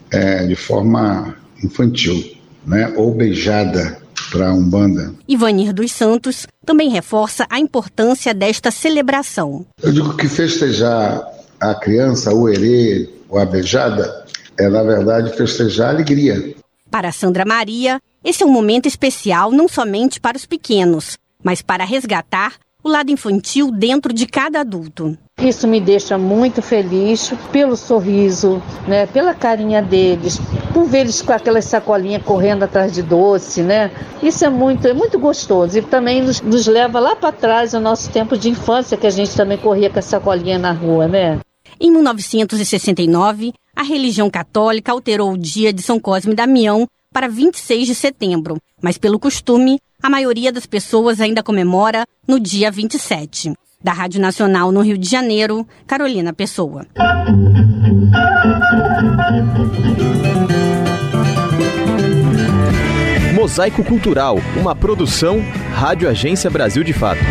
é, de forma infantil, né? Ou beijada para Umbanda. Ivanir dos Santos também reforça a importância desta celebração. Eu digo que festejar a criança, o erê, ou a beijada, é na verdade festejar a alegria. Para Sandra Maria, esse é um momento especial não somente para os pequenos, mas para resgatar o lado infantil dentro de cada adulto. Isso me deixa muito feliz pelo sorriso, né, pela carinha deles, por ver eles com aquela sacolinha correndo atrás de doce, né? Isso é muito, é muito gostoso e também nos, nos leva lá para trás ao nosso tempo de infância que a gente também corria com a sacolinha na rua, né? Em 1969, a religião católica alterou o dia de São Cosme e Damião para 26 de setembro, mas pelo costume, a maioria das pessoas ainda comemora no dia 27. Da Rádio Nacional no Rio de Janeiro, Carolina Pessoa. Mosaico Cultural, uma produção Rádio Agência Brasil de Fato.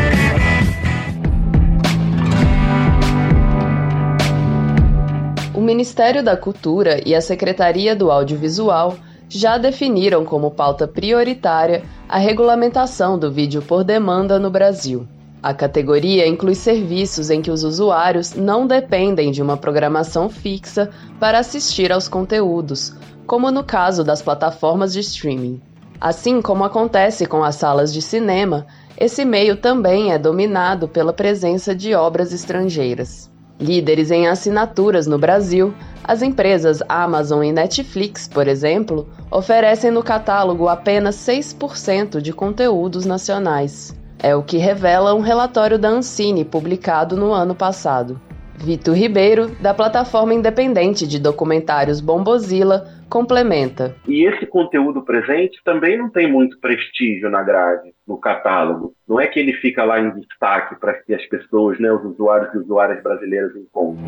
O Ministério da Cultura e a Secretaria do Audiovisual já definiram como pauta prioritária a regulamentação do vídeo por demanda no Brasil. A categoria inclui serviços em que os usuários não dependem de uma programação fixa para assistir aos conteúdos, como no caso das plataformas de streaming. Assim como acontece com as salas de cinema, esse meio também é dominado pela presença de obras estrangeiras. Líderes em assinaturas no Brasil, as empresas Amazon e Netflix, por exemplo, oferecem no catálogo apenas 6% de conteúdos nacionais. É o que revela um relatório da Ancine publicado no ano passado. Vitor Ribeiro, da plataforma independente de documentários Bombozilla, complementa. E esse conteúdo presente também não tem muito prestígio na grade, no catálogo. Não é que ele fica lá em destaque para que as pessoas, né, os usuários e usuárias brasileiras encontrem.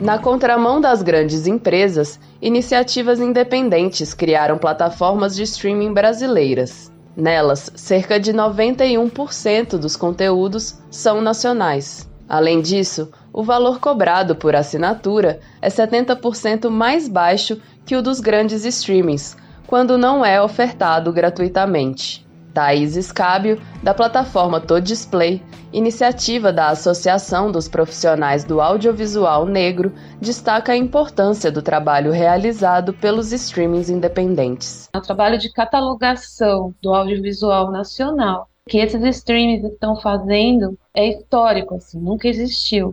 Na contramão das grandes empresas, iniciativas independentes criaram plataformas de streaming brasileiras. Nelas, cerca de 91% dos conteúdos são nacionais. Além disso, o valor cobrado por assinatura é 70% mais baixo que o dos grandes streamings, quando não é ofertado gratuitamente. Thaís Escábio, da plataforma Display, iniciativa da Associação dos Profissionais do Audiovisual Negro, destaca a importância do trabalho realizado pelos streamings independentes. O trabalho de catalogação do audiovisual nacional que esses streams estão fazendo é histórico, assim, nunca existiu.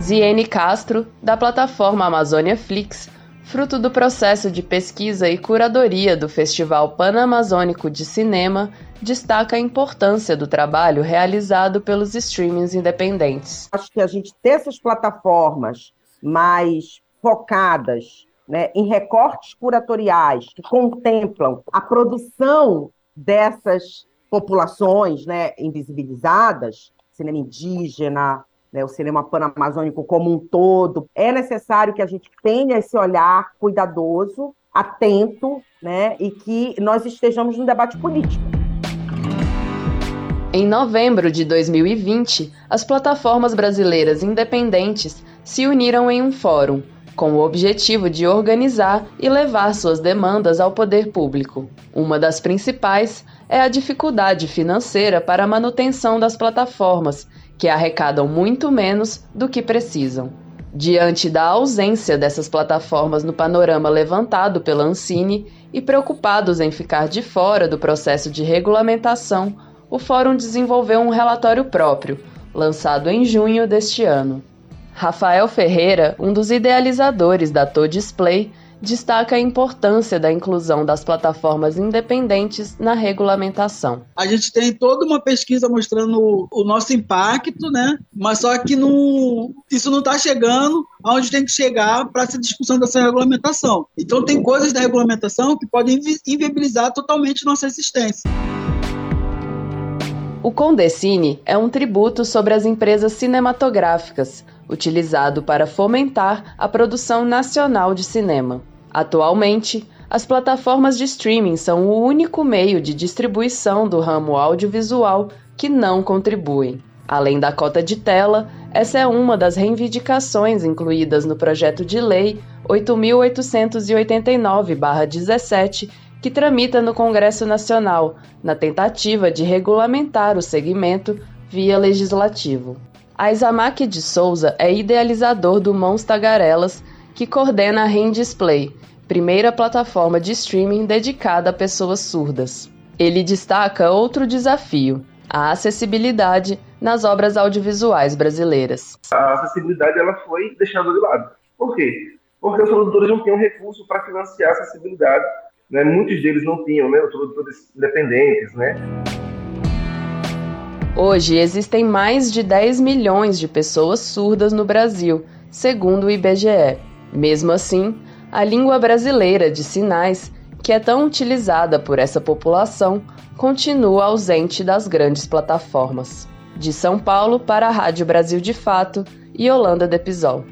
Ziene Castro, da plataforma Amazônia Flix, fruto do processo de pesquisa e curadoria do Festival Panamazônico de Cinema, destaca a importância do trabalho realizado pelos streamings independentes. Acho que a gente ter essas plataformas mais focadas né, em recortes curatoriais que contemplam a produção dessas populações né, invisibilizadas, cinema indígena, né, o cinema panamazônico como um todo, é necessário que a gente tenha esse olhar cuidadoso, atento, né, e que nós estejamos no debate político. Em novembro de 2020, as plataformas brasileiras independentes se uniram em um fórum, com o objetivo de organizar e levar suas demandas ao poder público. Uma das principais é a dificuldade financeira para a manutenção das plataformas, que arrecadam muito menos do que precisam. Diante da ausência dessas plataformas no panorama levantado pela Ancine e preocupados em ficar de fora do processo de regulamentação, o Fórum desenvolveu um relatório próprio, lançado em junho deste ano. Rafael Ferreira, um dos idealizadores da To Display, destaca a importância da inclusão das plataformas independentes na regulamentação. A gente tem toda uma pesquisa mostrando o nosso impacto, né? Mas só que não, isso não está chegando aonde tem que chegar para essa discussão dessa regulamentação. Então tem coisas da regulamentação que podem inviabilizar totalmente nossa existência. O Condecine é um tributo sobre as empresas cinematográficas, utilizado para fomentar a produção nacional de cinema. Atualmente, as plataformas de streaming são o único meio de distribuição do ramo audiovisual que não contribuem. Além da cota de tela, essa é uma das reivindicações incluídas no projeto de lei 8889-17 que tramita no Congresso Nacional, na tentativa de regulamentar o segmento via legislativo. Aizamak de Souza é idealizador do Mãos Tagarelas, que coordena a Rendisplay, primeira plataforma de streaming dedicada a pessoas surdas. Ele destaca outro desafio, a acessibilidade nas obras audiovisuais brasileiras. A acessibilidade ela foi deixada de lado. Por quê? Porque os produtores não tinham recurso para financiar a acessibilidade né? Muitos deles não tinham, né? Os produtores independentes, né? Hoje existem mais de 10 milhões de pessoas surdas no Brasil, segundo o IBGE. Mesmo assim, a língua brasileira de sinais, que é tão utilizada por essa população, continua ausente das grandes plataformas. De São Paulo para a Rádio Brasil de Fato e Holanda Depisol.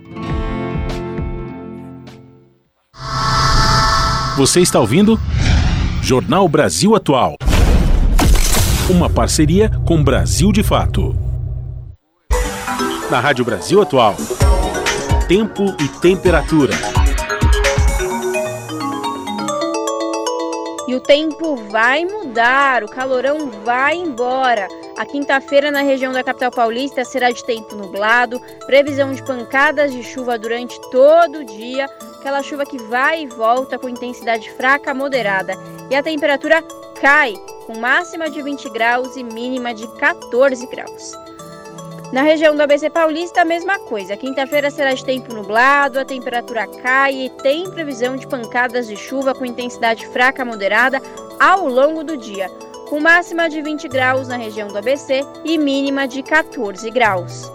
Você está ouvindo? Jornal Brasil Atual. Uma parceria com Brasil de Fato. Na Rádio Brasil Atual. Tempo e temperatura. E o tempo vai mudar, o calorão vai embora. A quinta-feira na região da capital paulista será de tempo nublado, previsão de pancadas de chuva durante todo o dia aquela chuva que vai e volta com intensidade fraca a moderada, e a temperatura cai, com máxima de 20 graus e mínima de 14 graus. Na região do ABC Paulista, a mesma coisa. Quinta-feira será de tempo nublado, a temperatura cai e tem previsão de pancadas de chuva com intensidade fraca a moderada, ao longo do dia, com máxima de 20 graus na região do ABC e mínima de 14 graus.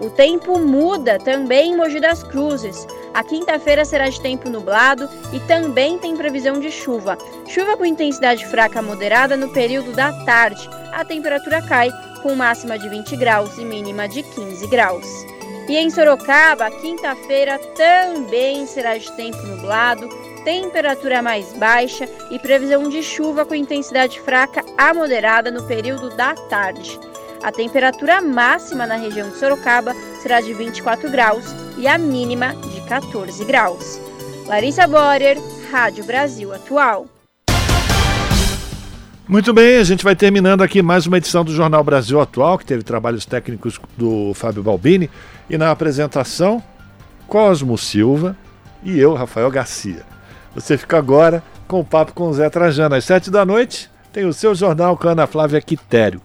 O tempo muda também em Mogi das Cruzes. A quinta-feira será de tempo nublado e também tem previsão de chuva. Chuva com intensidade fraca moderada no período da tarde. A temperatura cai com máxima de 20 graus e mínima de 15 graus. E em Sorocaba, quinta-feira também será de tempo nublado, temperatura mais baixa e previsão de chuva com intensidade fraca a moderada no período da tarde. A temperatura máxima na região de Sorocaba será de 24 graus e a mínima de 14 graus. Larissa Borer, Rádio Brasil Atual. Muito bem, a gente vai terminando aqui mais uma edição do Jornal Brasil Atual, que teve trabalhos técnicos do Fábio Balbini, e na apresentação, Cosmo Silva e eu, Rafael Garcia. Você fica agora com o papo com o Zé Trajano. Às sete da noite tem o seu jornal com a Ana Flávia Quitério.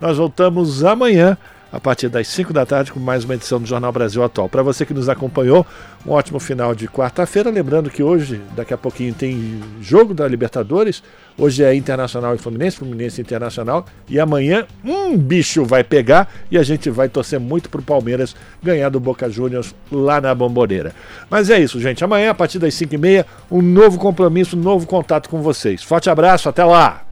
Nós voltamos amanhã, a partir das 5 da tarde, com mais uma edição do Jornal Brasil Atual. Para você que nos acompanhou, um ótimo final de quarta-feira. Lembrando que hoje, daqui a pouquinho, tem jogo da Libertadores. Hoje é Internacional e Fluminense, Fluminense Internacional. E amanhã, um bicho vai pegar e a gente vai torcer muito para o Palmeiras ganhar do Boca Juniors lá na Bomboneira. Mas é isso, gente. Amanhã, a partir das 5 e meia, um novo compromisso, um novo contato com vocês. Forte abraço, até lá!